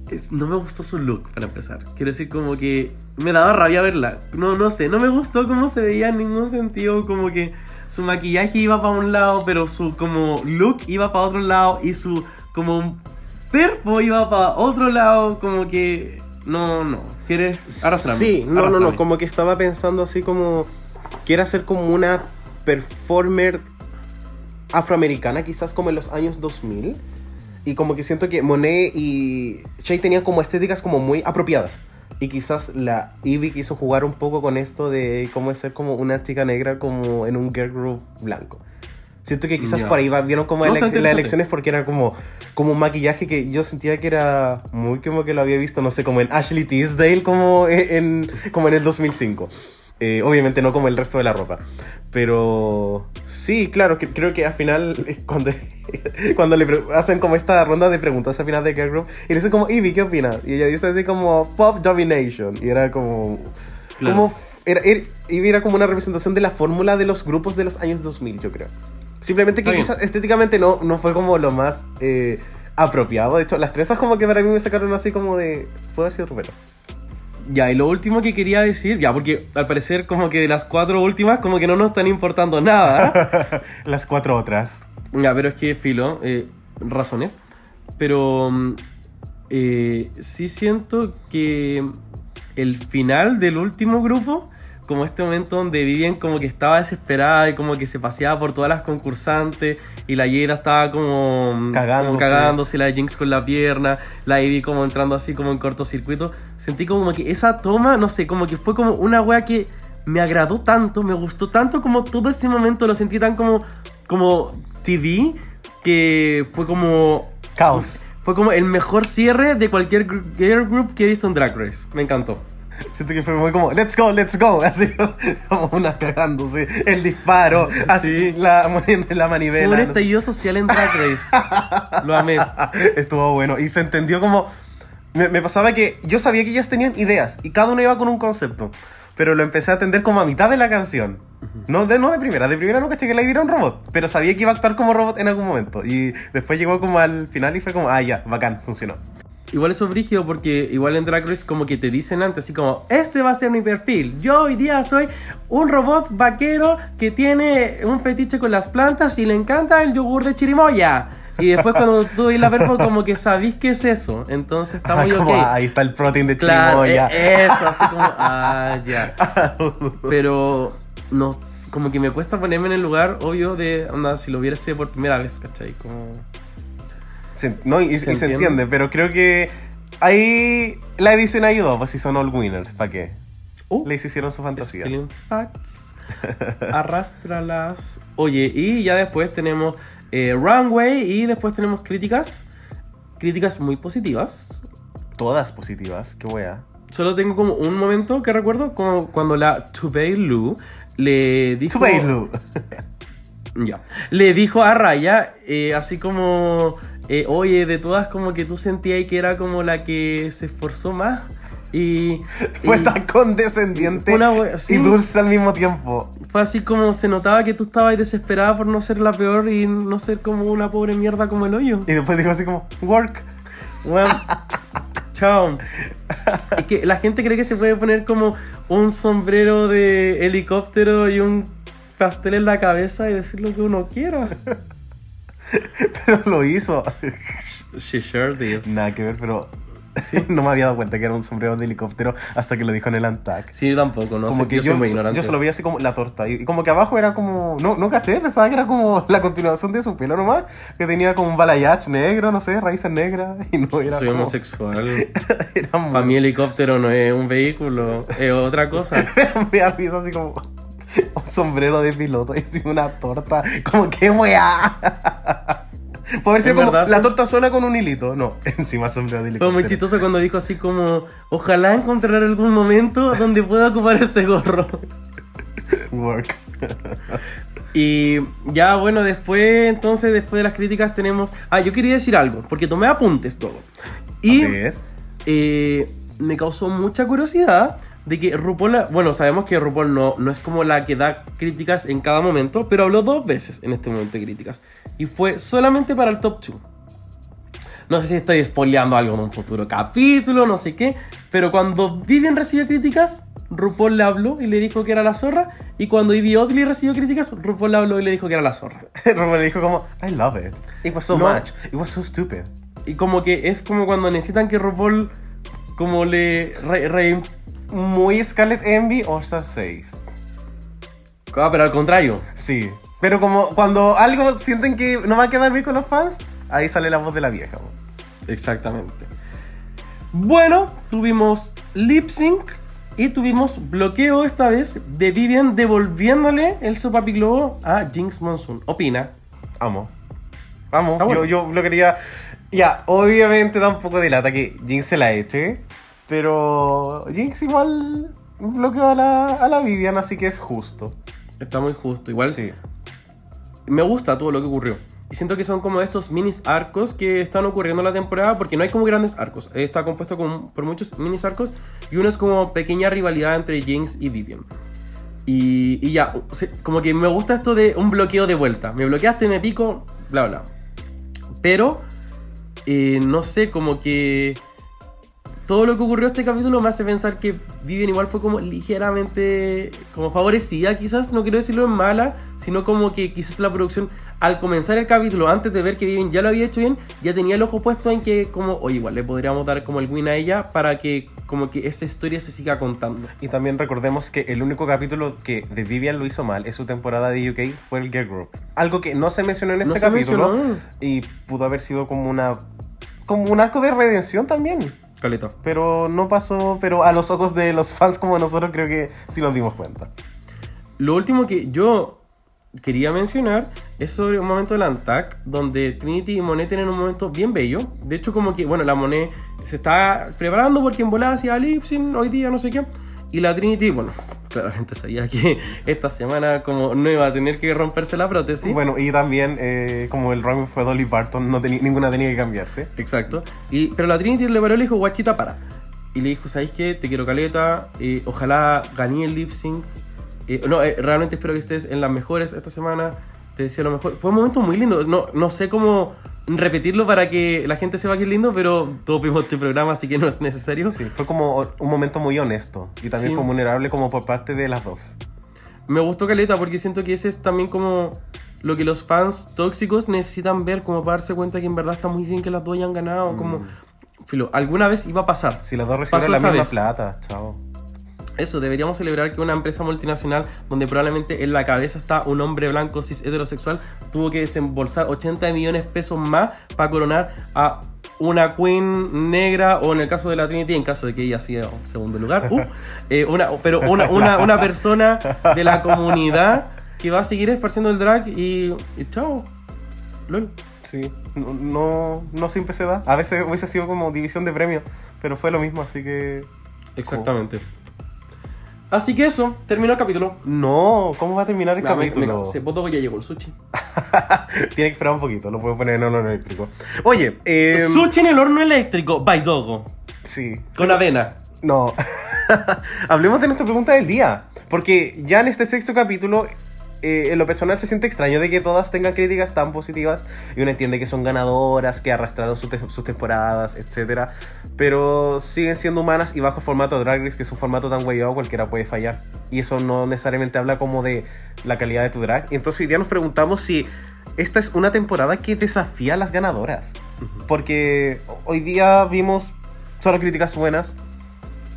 Es- no me gustó su look, para empezar. Quiero decir, como que me daba rabia verla. No, no sé, no me gustó cómo se veía en ningún sentido. Como que su maquillaje iba para un lado, pero su como look iba para otro lado. Y su como perfo iba para otro lado. Como que... No, no. ¿Quieres arrastrarme? Sí, no, no, no. Como que estaba pensando así como. Quiere ser como una performer afroamericana, quizás como en los años 2000. Y como que siento que Monet y Shay tenían como estéticas como muy apropiadas. Y quizás la Ivy quiso jugar un poco con esto de cómo es ser como una chica negra como en un girl group blanco. Siento que quizás Ya. por ahí va- vieron como No, ele- las elecciones porque era como, como un maquillaje que yo sentía que era muy como que lo había visto, no sé, como en Ashley Tisdale como en, como en el 2005. Eh, obviamente no como el resto de la ropa. Pero sí, claro, que, creo que al final cuando, cuando le hacen como esta ronda de preguntas al final de Girl Group y le dicen como, Ivy, ¿qué opinas? Y ella dice así como, Pop Domination. Y era como... Claro. como era, era- Ivy era como una representación de la fórmula de los grupos de los años 2000, yo creo. Simplemente que quizás estéticamente no, no fue como lo más eh, apropiado. De hecho, las trenzas como que para mí me sacaron así como de... Puedo decir Rupero. Ya, y lo último que quería decir, ya, porque al parecer como que de las cuatro últimas como que no nos están importando nada. Las cuatro otras. ya, pero es que filo, eh, razones. Pero mm, eh, sí siento que el final del último grupo, como este momento donde Vivian como que estaba desesperada y como que se paseaba por todas las concursantes y la Jada estaba como Cagándose. como cagándose, la Jinx con la pierna, la Ivy como entrando así como en cortocircuito. Sentí como que esa toma, no sé, como que fue como una wea que me agradó tanto, me gustó tanto como todo ese momento lo sentí tan como como TV que fue como Caos. fue como el mejor cierre de cualquier girl group que he visto en Drag Race. Me encantó. Siento que fue muy como, let's go, let's go. Así como una cagándose. El disparo. Así, Sí. la, moviendo la manivela. Un no sé. estallido social en Drag Race. Lo amé. Estuvo bueno. Y se entendió como. Me, me pasaba que yo sabía que ellas tenían ideas y cada una iba con un concepto. Pero lo empecé a atender como a mitad de la canción. No de, no de primera, de primera nunca caché que la era un robot. Pero sabía que iba a actuar como robot en algún momento. Y después llegó como al final y fue como, ah, ya, bacán, funcionó. Igual eso es brígido porque igual en Drag Race como que te dicen antes, así como, este va a ser mi perfil. Yo hoy día soy un robot vaquero que tiene un fetiche con las plantas y le encanta el yogur de chirimoya. Y después cuando tú ves la verbo como que sabís qué es eso. Entonces está muy Como, ok. "Ah, ahí está el protein de chirimoya. eh, eso, así como, ah, ya. Pero no, como que me cuesta ponerme en el lugar, obvio, de, onda, si lo viese por primera vez, ¿cachai? Como... Se- no, y, y ¿Se se, entiende? pero creo que ahí la edición ayudó, pues si son all winners, ¿para qué? Uh, Les hicieron su fantasía. Facts. Arrástralas. Oye, y ya después tenemos eh, Runway y después tenemos críticas. Críticas muy positivas. Todas positivas, qué wea. Solo tengo como un momento que recuerdo como cuando la Tubei Lu le dijo... Tubeilu. Ya. Le dijo a Raya, eh, así como, eh, oye, de todas como que tú sentías que era como la que se esforzó más. Y, Fue y tan condescendiente Una sí. y dulce al mismo tiempo. fue así como se notaba que tú estabas desesperada por no ser la peor y no ser como una pobre mierda como el hoyo. Y después dijo así como, work. Bueno, chao. Es que la gente cree que se puede poner como un sombrero de helicóptero y un pastel en la cabeza y decir lo que uno quiera. Pero lo hizo. She sure did. Nada que ver, pero no me había dado cuenta que era un sombrero de helicóptero hasta que lo dijo en el Antac. Sí, yo tampoco, no como sé, que yo, yo, soy muy ignorante. yo solo veía así como la torta. Y, y como que abajo era como. No, no caché, pensaba que era como la continuación de su pelo nomás. Que tenía como un balayage negro, no sé, raíces negras. Y no era Soy como. homosexual. Era muy. Para mí helicóptero no es un vehículo, es otra cosa. me da risa así como. Un sombrero de piloto y así una torta. Como que weá. Puede En como verdad, la torta sola con un hilito. No, encima sombrero de Fue helicóptero. muy chistoso cuando dijo así como, ojalá encontrar algún momento donde pueda ocupar este gorro. Work. Y ya bueno, después, entonces, después de las críticas tenemos... Ah, yo quería decir algo, porque tomé apuntes todo. Y eh, me causó mucha curiosidad de que RuPaul, bueno, sabemos que RuPaul no, no es como la que da críticas en cada momento, pero habló dos veces en este momento de críticas. Y fue solamente para el top 2. No sé si estoy spoileando algo en un futuro capítulo, no sé qué, pero cuando Vivian recibió críticas, RuPaul le habló y le dijo que era la zorra, y cuando Ivy Oddly recibió críticas, RuPaul le habló y le dijo que era la zorra. Romero le dijo como, I love it. It was so No. much. It was so stupid. Y como que es como cuando necesitan que RuPaul como le re- re- Muy Scarlet Envy All Star 6. Ah, pero al contrario. Sí. Pero como cuando algo sienten que no va a quedar bien con los fans, ahí sale la voz de la vieja. po. Exactamente. Bueno, tuvimos lip sync y tuvimos bloqueo esta vez de Vivian devolviéndole el sopapi globo a Jinx Monsoon. Opina. Amo. Amo. Bueno. yo, yo lo quería. Ya, obviamente da un poco de lata que Jinx se la eche. Pero Jinx igual bloqueó a la, a la Vivian, así que es justo. Está muy justo. Igual Sí. me gusta todo lo que ocurrió. Y siento que son como estos minis arcos que están ocurriendo en la temporada porque no hay como grandes arcos. Está compuesto con- por muchos minis arcos y uno es como pequeña rivalidad entre Jinx y Vivian. Y, y ya, como que me gusta esto de un bloqueo de vuelta. Me bloqueaste, me pico, bla, bla. Pero, eh, no sé, como que todo lo que ocurrió este capítulo me hace pensar que Vivian igual fue como ligeramente como favorecida, quizás, no quiero decirlo en mala, sino como que quizás la producción al comenzar el capítulo, antes de ver que Vivian ya lo había hecho bien, ya tenía el ojo puesto en que como, oye, igual le podríamos dar como el win a ella para que como que esta historia se siga contando. Y también recordemos que el único capítulo que de Vivian lo hizo mal en su temporada de UK fue el Girl Group. Algo que no se mencionó en este capítulo y pudo haber sido como una como un arco de redención también. Caleta. Pero no pasó, pero a los ojos de los fans como nosotros creo que sí nos dimos cuenta. Lo último que yo quería mencionar es sobre un momento del Antac donde Trinity y Monet tienen un momento bien bello. De hecho, como que, bueno, la Monet se está preparando porque en volada hacia lip sync hoy día, no sé qué. Y la Trinity, bueno, claramente sabía que esta semana como no iba a tener que romperse la prótesis. Bueno, y también, eh, como el rango fue Dolly Parton, no tenía ninguna tenía que cambiarse. Exacto. Y, pero la Trinity le paró y le dijo, guachita, para. Y le dijo, ¿sabéis qué? Te quiero caleta. eh, ojalá gané el lip sync. Eh, no, realmente espero que estés en las mejores esta semana. Te decía lo mejor. Fue un momento muy lindo. No, no sé cómo repetirlo para que la gente sepa que es lindo, pero todos vimos este programa, así que no es necesario. Sí, fue como un momento muy honesto y también Sí. fue vulnerable como por parte de las dos. Me gustó Caleta porque siento que ese es también como lo que los fans tóxicos necesitan ver, como para darse cuenta que en verdad está muy bien que las dos hayan ganado. Como, filo, alguna vez iba a pasar. Si las dos recibieron la misma vez. plata, chao. Eso, deberíamos celebrar que una empresa multinacional, donde probablemente en la cabeza está un hombre blanco cis heterosexual, tuvo que desembolsar 80 millones de pesos más para coronar a una queen negra, o en el caso de la Trinity, en caso de que ella siga segundo lugar, uh, eh, una, pero una, una, una persona de la comunidad que va a seguir esparciendo el drag y, y chao. Lol. Sí, no, no, no siempre se da. A veces hubiese sido como división de premios, pero fue lo mismo, así que... Exactamente. Así que eso, terminó el capítulo. No, ¿cómo va a terminar el me- capítulo? cansé, Puedo que ya llegó el sushi. Tiene que esperar un poquito, lo puedo poner en horno eléctrico. Oye, eh... Sushi en el horno eléctrico, by Dogo. Sí. Con avena. No. Hablemos de nuestra pregunta del día. Porque ya en este sexto capítulo, eh, en lo personal se siente extraño de que todas tengan críticas tan positivas. Y uno entiende que son ganadoras, que arrastraron su te- sus temporadas, etc. Pero siguen siendo humanas y bajo formato Drag Race, que es un formato tan guayado, cualquiera puede fallar. Y eso no necesariamente habla como de la calidad de tu drag. Entonces hoy día nos preguntamos si esta es una temporada que desafía a las ganadoras. Porque hoy día vimos solo críticas buenas.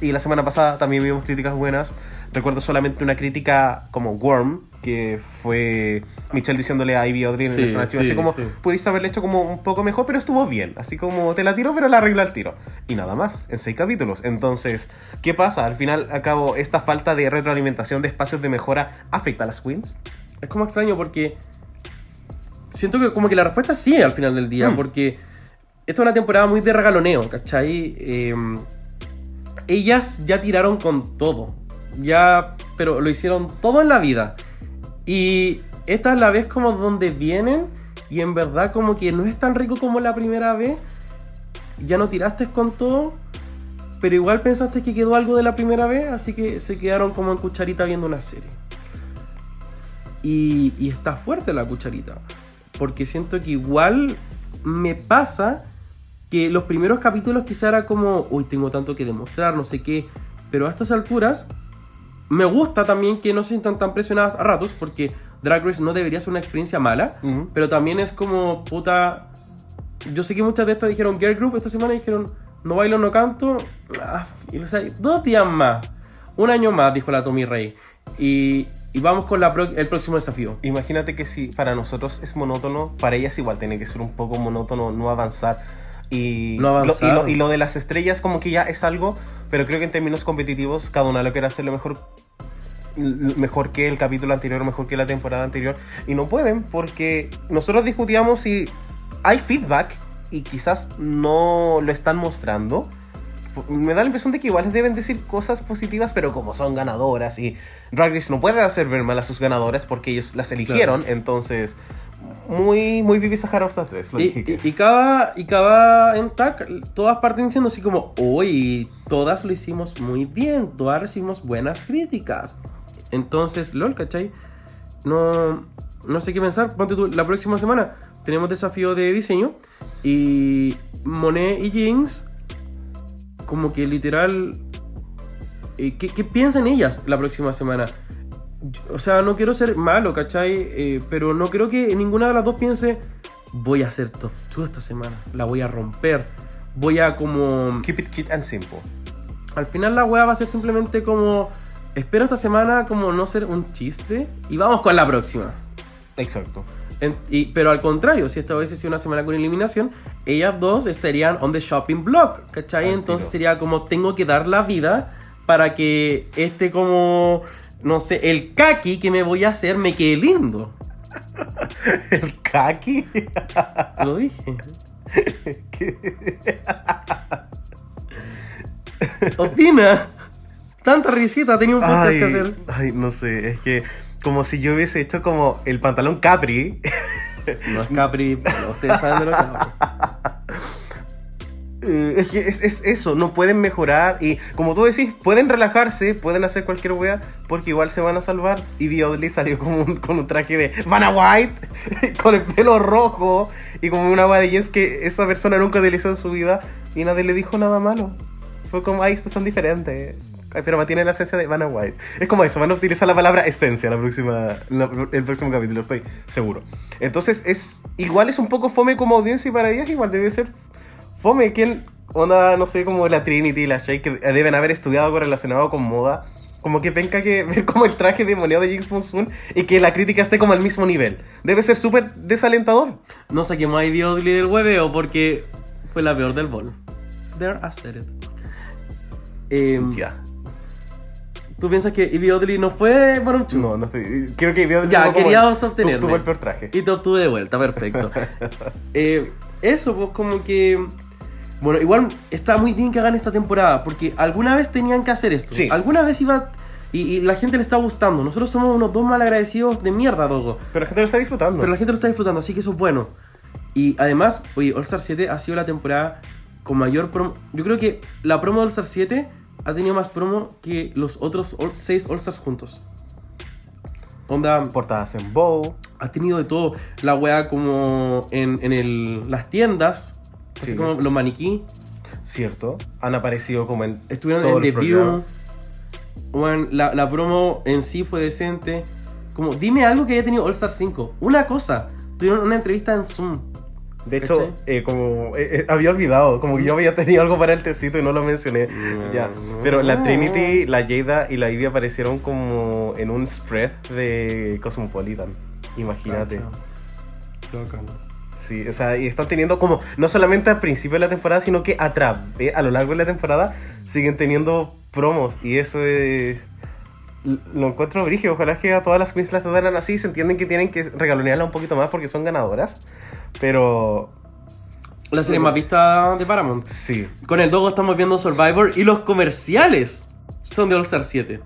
Y la semana pasada también vimos críticas buenas. Recuerdo solamente una crítica como Worm, que fue Michelle diciéndole a Ivy Audrey en Sí, el escenario, sí, así como, sí. pudiste haberle hecho como un poco mejor, pero estuvo bien. Así como, te la tiro, pero la arregla al tiro. Y nada más, en seis capítulos. Entonces, ¿qué pasa? Al final, a cabo, esta falta de retroalimentación de espacios de mejora afecta a las queens. Es como extraño porque siento que como que la respuesta sí al final del día, Mm. porque esta es una temporada muy de regaloneo, ¿cachai? Eh, ellas ya tiraron con todo, ya, pero lo hicieron todo en la vida. Y esta es la vez como donde vienen y en verdad como que no es tan rico como la primera vez. Ya no tiraste con todo, pero igual pensaste que quedó algo de la primera vez, así que se quedaron como en cucharita viendo una serie. Y, y está fuerte la cucharita. Porque siento que igual me pasa que los primeros capítulos quizá era como, uy, tengo tanto que demostrar, no sé qué. Pero a estas alturas me gusta también que no se sientan tan presionadas a ratos, porque Drag Race no debería ser una experiencia mala, pero también es como, puta... Yo sé que muchas de estas dijeron Girl Group esta semana y dijeron, no bailo, no canto. Ah, y, o sea, dos días más. Un año más, dijo la Tommy Rey. Y, y vamos con la pro- el próximo desafío. Imagínate que si para nosotros es monótono, para ellas igual tiene que ser un poco monótono, no avanzar. Y, No avanzar. Lo, y, lo, y lo de las estrellas como que ya es algo, pero creo que en términos competitivos cada una lo quiere hacer lo mejor mejor que el capítulo anterior, mejor que la temporada anterior y no pueden porque nosotros discutíamos si hay feedback y quizás no lo están mostrando. Me da la impresión de que igual les deben decir cosas positivas, pero como son ganadoras y Drag Race no puede hacer ver mal a sus ganadoras porque ellos las eligieron, entonces muy muy Vivi Sahara estas tres, lo Y, dije y- y cada, y cada en tag, todas parten diciendo así como, uy, todas lo hicimos muy bien, todas recibimos buenas críticas. Entonces, lol, ¿cachai? No, no sé qué pensar. Ponte tú, la próxima semana tenemos desafío de diseño y Monet y Jinx, como que literal, eh, ¿qué, qué piensan ellas la próxima semana? O sea, no quiero ser malo, ¿cachai? Eh, pero no creo que ninguna de las dos piense, voy a hacer top 2 esta semana, la voy a romper, voy a como... Keep it cute and simple. Al final la wea va a ser simplemente como, espero esta semana como no ser un chiste y vamos con la próxima. Exacto. En- y- pero al contrario, si esta hubiese sido una semana con eliminación, ellas dos estarían on the shopping block, ¿cachai? Entonces sería como tengo que dar la vida para que este como, no sé, el kaki que me voy a hacer me quede lindo. El kaki. Lo dije. ¿Qué? Opina. Tanta risita, tenía un podcast que Ay, hacer. ay, no sé, es que como si yo hubiese hecho como el pantalón Capri. No es Capri, pero ustedes saben de lo que. Eh, es que es, es eso, no pueden mejorar y como tú decís, pueden relajarse, pueden hacer cualquier wea porque igual se van a salvar. Y B. Oddly salió como un- con un traje de Vanna White, con el pelo rojo y como una wea de jeans que esa persona nunca utilizó en su vida y nadie le dijo nada malo. Fue como, ay, estos son diferentes. Pero mantiene la esencia de Vanna White. Es como eso, van a utilizar la palabra esencia la próxima, la- el próximo capítulo, estoy seguro. Entonces, es igual es un poco fome como audiencia y para ellas igual debe ser fome. ¿Quién, onda, no sé, como la Trinity y la Shay que deben haber estudiado algo relacionado con moda? Como que penca que ver como el traje demoniado de Jinx Monsoon y que la crítica esté como al mismo nivel. Debe ser súper desalentador. No saquemos a Ivy Oddly del hueveo porque fue la peor del bol. There I said it. Em, Ya. ¿Tú piensas que Ivy Oddly no fue Maruchu? No, no estoy. Quiero que vea Ya, queríamos obtenerme. Tuvo el peor traje. Y te obtuve de vuelta, perfecto. Eh, eso, pues como que... Bueno, igual está muy bien que hagan esta temporada, porque alguna vez tenían que hacer esto. Sí. Alguna vez iba... Y, y la gente le está gustando. Nosotros somos unos dos malagradecidos de mierda, loco. Pero la gente lo está disfrutando. Pero la gente lo está disfrutando, así que eso es bueno. Y además, oye, All Star 7 ha sido la temporada con mayor promo. Yo creo que la promo de All Star 7 ha tenido más promo que los otros 6 All Stars juntos. Onda, Portadas en bow. ha tenido de todo. La wea como en, en el, las tiendas, así Sí. como los maniquí, Cierto. Han aparecido como en. estuvieron todo en el The. View. Bueno, la, la promo en sí fue decente. Como, dime algo que haya tenido All Star 5. Una cosa. Tuvieron una entrevista en Zoom. De hecho, eh, como eh, eh, había olvidado, como que yo había tenido algo para el tecito y no lo mencioné. No. Ya. Pero la Trinity, la Jada y la Ivy aparecieron como en un spread de Cosmopolitan. Imagínate. Sí, o sea, y están teniendo como, no solamente al principio de la temporada, sino que a través, a lo largo de la temporada, siguen teniendo promos. Y eso es. Lo encuentro brígido. Ojalá que a todas las queens las trataran así. Se entienden que tienen que regalonearla un poquito más porque son ganadoras. Pero. La serie más vista de Paramount. Sí. Con el Dogo estamos viendo Survivor y los comerciales son de All Star 7.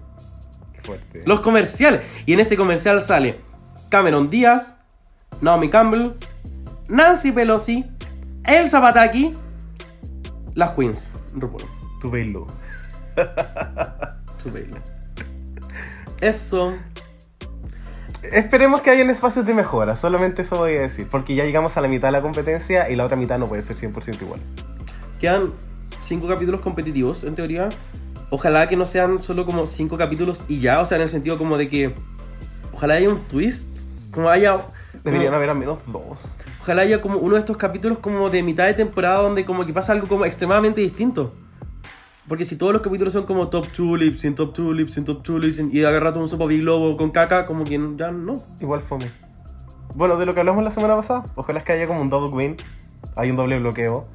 Qué fuerte. Los comerciales. Y en ese comercial sale Cameron Díaz, Naomi Campbell, Nancy Pelosi, Elsa Pataki, las Queens. RuPaul. Tu velo. Su baby. Eso. Esperemos que hayan espacios de mejora. Solamente eso voy a decir. Porque ya llegamos a la mitad de la competencia y la otra mitad no puede ser 100% igual. Quedan cinco capítulos competitivos, en teoría. Ojalá que no sean solo como cinco capítulos y ya, o sea, en el sentido como de que. Ojalá haya un twist. Como haya. Deberían como- haber al menos dos. Ojalá haya como uno de estos capítulos como de mitad de temporada donde como que pasa algo como extremadamente distinto. Porque si todos los capítulos son como top 2 lips, sin top 2 lips, sin top 2 lips, y agarrar un sopa Big Globo con caca, como que ya no. Igual fome. Bueno, de lo que hablamos la semana pasada, ojalá es que haya como un double win. Hay un doble bloqueo.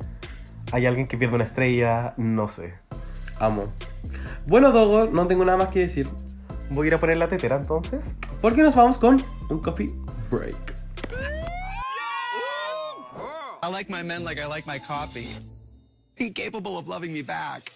Hay alguien que pierde una estrella, no sé. Amo. Bueno, Dogo, no tengo nada más que decir. Voy a ir a poner la tetera entonces. Porque nos vamos con un coffee break. I like my men like I like my coffee. Incapable of loving me back.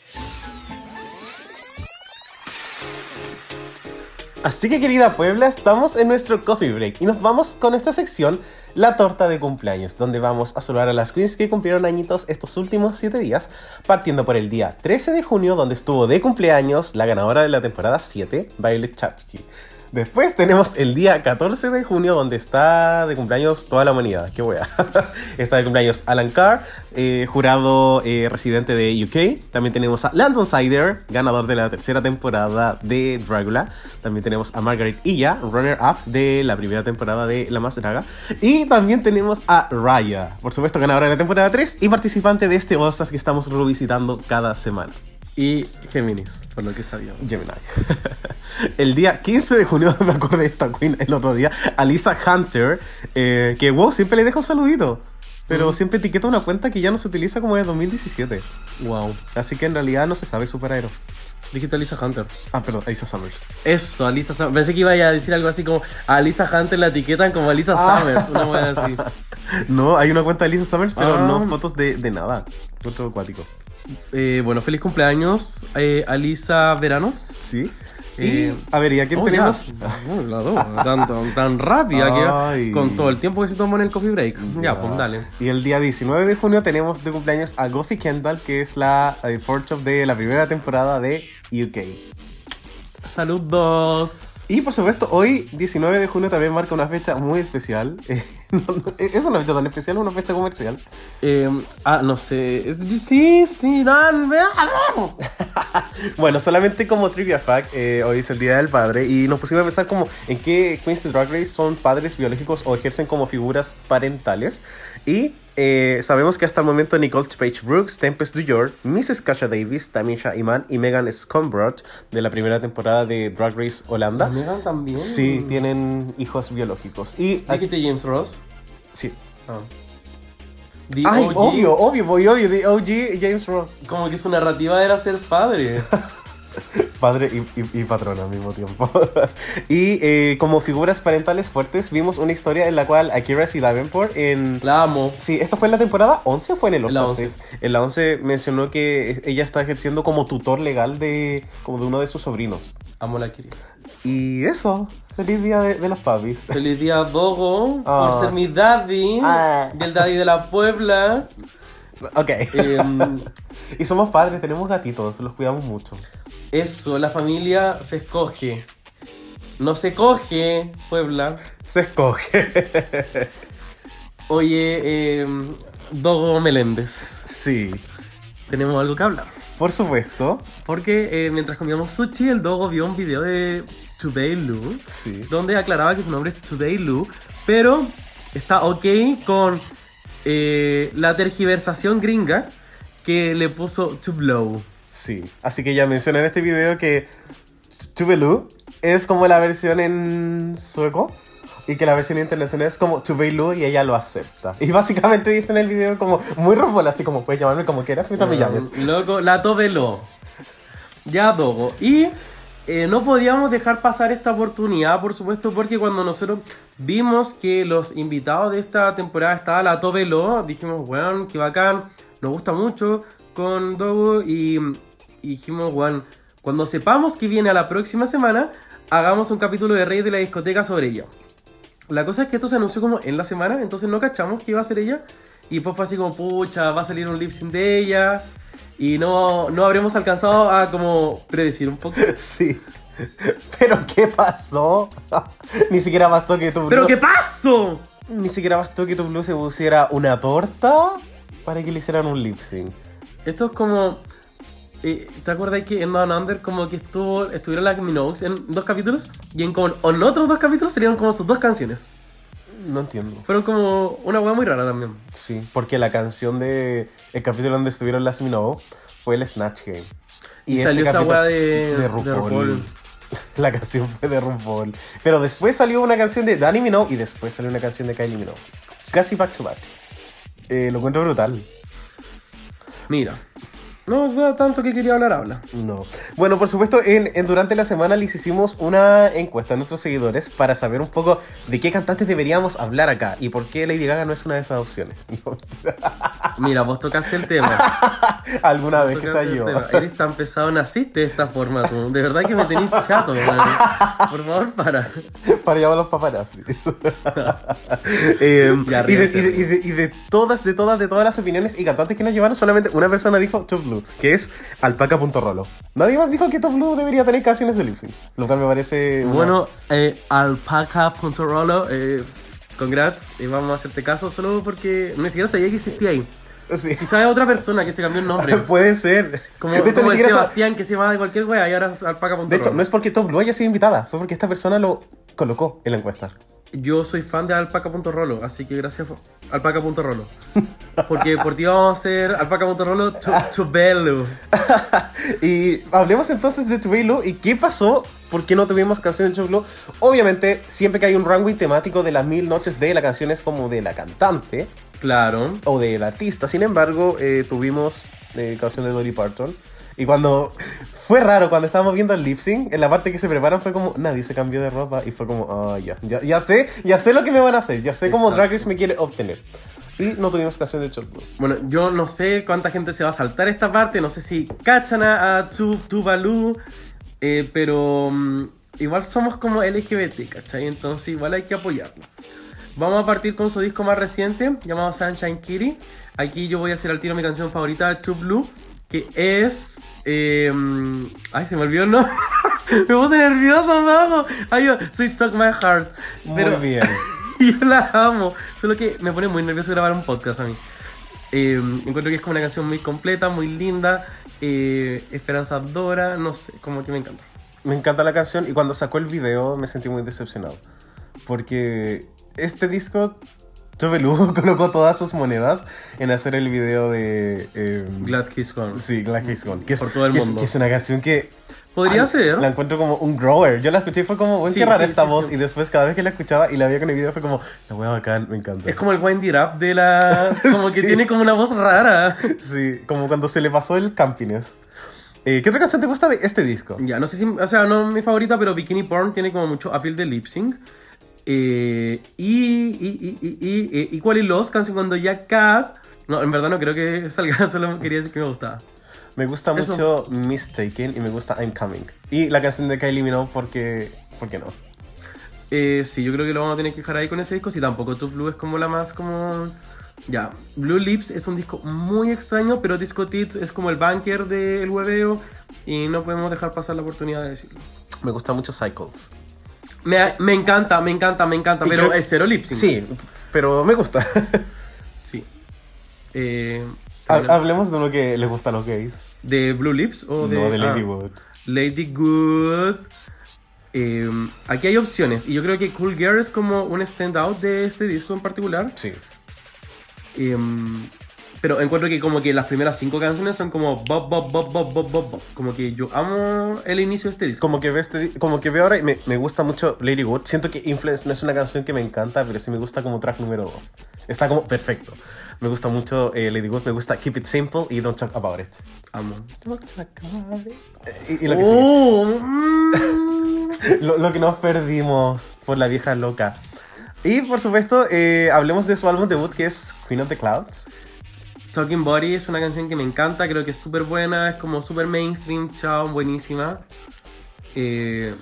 Así que querida Puebla, estamos en nuestro coffee break y nos vamos con esta sección, la torta de cumpleaños, donde vamos a saludar a las queens que cumplieron añitos estos últimos 7 días, partiendo por el día 13 de junio, donde estuvo de cumpleaños la ganadora de la temporada 7, Violet Chachki. Después tenemos el día 14 de junio, donde está de cumpleaños toda la humanidad. Qué wea. está de cumpleaños Alan Carr, eh, jurado eh, residente de UK. También tenemos a Landon Sider, ganador de la tercera temporada de Dragula. También tenemos a Margaret Illa, runner-up de la primera temporada de La Más Draga. Y también tenemos a Raya, por supuesto, ganadora de la temporada 3 y participante de este All-Stars que estamos revisitando cada semana. Y Géminis, por lo que sabíamos. Gemini. el día 15 de junio, me acordé de esta queen el otro día, Alisa Hunter, eh, que wow, siempre le deja un saludito. Pero siempre etiqueta una cuenta que ya no se utiliza como de 2017. Wow. Así que en realidad no se sabe super aero. Dijiste Alisa Hunter. Ah, perdón, Alisa Summers. Eso, Alisa Summers. Pensé que iba a decir algo así como a Alisa Hunter la etiquetan como Alisa Ah. Summers. Una buena así. No, hay una cuenta de Alisa Summers, pero Ah. no fotos de, de nada. Otro acuático. Eh, bueno, feliz cumpleaños, eh, Alisa Veranos. Sí. Eh, y, a ver, ¿y a quién Oh, tenemos? ya. La dos, tan, tan, rápida Ay. que con todo el tiempo que se tomó en el coffee break. Ya, pues dale. Y el día 19 de junio tenemos de cumpleaños a Gothy Kendall, que es la eh, of de la primera temporada de UK. Saludos. Y por supuesto, hoy, 19 de junio, también marca una fecha muy especial. Eh, no, no, ¿Es una fecha tan especial o una fecha comercial? Eh, ah, no sé. Sí, sí, dan. Bueno, solamente como trivia fact, eh, hoy es el Día del Padre y nos pusimos a pensar como en qué Queens Drag Race son padres biológicos o ejercen como figuras parentales. Y eh, sabemos que hasta el momento Nicole Page Brooks, Tempest DuJour, Mrs. Kasha Davis, Tamisha Iman y Megan Scumbrot de la primera temporada de Drag Race Holanda. Megan también. Sí, tienen hijos biológicos. Y Dijiste James Ross. sí. The Ay, OG. obvio, obvio, voy obvio, de OG James Ross. Como que su narrativa era ser padre. Padre y, y- y patrona al mismo tiempo. y eh, como figuras parentales fuertes, vimos una historia en la cual Akira C. Davenport en... La amo. Sí, ¿esto fue en la temporada 11 o fue en el En la 11? En la 11 mencionó que ella está ejerciendo como tutor legal de, como de uno de sus sobrinos. Amo la Kiri. Y eso, feliz día de, de los papis. Feliz día, Dogo, Ah. por ser mi daddy. Ah. Y el daddy de la Puebla. Ok. Em, y somos padres, tenemos gatitos, los cuidamos mucho. eso, la familia se escoge. No se coge, Puebla. Se escoge. Oye, em, Dogo Meléndez. sí, Tenemos algo que hablar. por supuesto. Porque eh, mientras comíamos sushi, el Dogo vio un video de Today Lu. Sí. donde aclaraba que su nombre es Today Lu, pero está ok con eh, la tergiversación gringa que le puso To Blow. Sí, así que ya mencioné en este video que Tubelu es como la versión en sueco y que la versión internacional es como Tubelu y ella lo acepta. Y básicamente dice en el video como muy rombola, así como puedes llamarme como quieras mientras me llames. Loco, la Tobelo. Ya, Dogo. Y eh, no podíamos dejar pasar esta oportunidad, por supuesto, porque cuando nosotros vimos que los invitados de esta temporada estaba la Tobelo, dijimos, weón, qué bacán, nos gusta mucho con Dogo y, dijimos, weón, cuando sepamos que viene a la próxima semana, hagamos un capítulo de Reyes de la discoteca sobre ella. La cosa es que esto se anunció como en la semana, entonces no cachamos que iba a ser ella. Y después fue así como, pucha, va a salir un lip sync de ella. Y no, no habremos alcanzado a como predecir un poco. Sí. Pero ¿qué pasó? Ni siquiera bastó que tu ¿Pero qué pasó? Ni siquiera bastó que tu blue se pusiera una torta para que le hicieran un lip sync. Esto es como... eh, ¿Te acuerdas que en Down Under como que estuvo, estuvieron las Minogues en dos capítulos? Y en, como, en otros dos capítulos salieron como sus dos canciones. No entiendo. Fueron como una hueá muy rara también. Sí, porque la canción de el capítulo donde estuvieron las Minogue fue el Snatch Game. Y salió esa weá de- de RuPaul. RuPaul. La canción fue de RuPaul. Pero después salió una canción de Danny Minogue y después salió una canción de Kylie Minogue. Casi back to back. Eh, lo encuentro brutal. Mira. No veo tanto que quería hablar, habla. No. Bueno, por supuesto, en, en- durante la semana les hicimos una encuesta a nuestros seguidores para saber un poco de qué cantantes deberíamos hablar acá y por qué Lady Gaga no es una de esas opciones. Mira, vos tocaste el tema. Alguna vez que el yo. Eres tan pesado, naciste de esta forma tú. De verdad que me tenés chato. Por favor, para. para llamar a los paparazzi. Eh, y, de, ríanse. y de- y de- y de todas, de todas, de todas las opiniones y cantantes que nos llevaron, solamente una persona dijo Top Blue, que es alpaca.rolo. Nadie más dijo que Top Blue debería tener canciones de lip sync, lo cual me parece. una- Bueno, eh, alpaca.rolo, eh, congrats, y vamos a hacerte caso solo porque ni siquiera sabía que existía ahí. Sí. Quizás es otra persona que se cambió el nombre. Puede ser. Como, de hecho, como ni el siquiera sa- Sebastián que se llama de cualquier wea y ahora es alpaca.rolo. de hecho, no es porque Top Blue haya sido invitada, fue porque esta persona lo colocó en la encuesta. Yo soy fan de alpaca.rolo, así que gracias alpaca.rolo. Porque por ti vamos a hacer alpaca.rolo Belu. y hablemos entonces de Tubelo y qué pasó, por qué no tuvimos canción de Tubelo. Obviamente, siempre que hay un runway temático de las mil noches de la canción es como de la cantante Claro. o del artista. Sin embargo, eh, tuvimos eh, canción de Dolly Parton. Y cuando fue raro, cuando estábamos viendo el lip sync, en la parte que se preparan fue como, nadie se cambió de ropa y fue como, ah, ya, ya, ya sé, ya sé lo que me van a hacer, ya sé cómo. Drag Race me quiere obtener. Y no tuvimos canción de Chop Blue. Bueno, yo no sé cuánta gente se va a saltar esta parte, no sé si cachan a, a Tu- Tuvalu, eh, pero mm, igual somos como LGBT, ¿cachai? Entonces igual hay que apoyarlo. Vamos a partir con su disco más reciente, llamado Sunshine Kitty. Aquí yo voy a hacer al tiro mi canción favorita True Blue, que es... eh, ay, se me olvidó el nombre. me puse nervioso, no. Ay, yo, Sweet Talk My Heart. Pero, Muy bien. yo la amo. Solo que me pone muy nervioso grabar un podcast a mí. Eh, encuentro que es como una canción muy completa, muy linda, eh, esperanzadora, no sé, como que me encanta. Me encanta la canción y cuando sacó el video me sentí muy decepcionado. Porque este disco, Chobelu colocó todas sus monedas en hacer el video de... eh, Glad He's Gone. Sí, Glad He's Gone. Que es, Por todo el que es- mundo. que es una canción que... Podría Ay, ser. La encuentro como un grower. Yo la escuché y fue como, bueno, Sí, qué rara sí, esta sí, voz. Y después cada vez que la escuchaba y la veía con el video fue como, la wea bacán, me encanta. Es como el Wind It Up de la... Como que tiene como una voz rara. Sí, como cuando se le pasó el campines. Eh, ¿Qué otra canción te gusta de este disco? Ya, no sé si... O sea, no es mi favorita, pero Bikini Porn tiene como mucho appeal de lip sync. Eh, y, y, y, y, y, eh, Equally Lost, canción cuando ya Cat... No, en verdad no creo que salga, solo quería decir que me gustaba. Me gusta Eso. mucho Mistaken y me gusta I'm Coming. Y la canción de Kylie Minogue porque... ¿Por qué no? Eh, sí, yo creo que lo vamos a tener que dejar ahí con ese disco. Si tampoco Tu Blue es como la más como. Ya. Blue Lips es un disco muy extraño, pero Disco Tits es como el banker del hueveo. Y no podemos dejar pasar la oportunidad de decirlo. Me gusta mucho Cycles. Me, me encanta, me encanta, me encanta. Y Pero creo- es cero lip sync. Sí, pero me gusta. Sí. Eh, Ha- bueno, Hablemos de uno que les gusta a los gays. ¿De Blue Lips o de.? no, de ah, Lady Wood. Lady Good. Eh, aquí hay opciones. Y yo creo que Cool Girl es como un standout de este disco en particular. Sí. Em, pero encuentro que como que las primeras cinco canciones son como bop, bop, bop, bop, bop, bop, bop. Como que yo amo el inicio de este disco. Como que veo, este, como que veo ahora y me, me gusta mucho Lady Wood. Siento que Influence no es una canción que me encanta, pero sí me gusta como track número 2. Está como perfecto. Me gusta mucho eh, Lady Wood, me gusta Keep It Simple y Don't Talk About It. Amo. Eh, Y, y lo, que. Oh, mm. lo, lo que nos perdimos por la vieja loca. Y por supuesto, eh, hablemos de su álbum debut que es Queen of the Clouds. Talking Body es una canción que me encanta, creo que es súper buena, es como súper mainstream, chao, buenísima. Eh,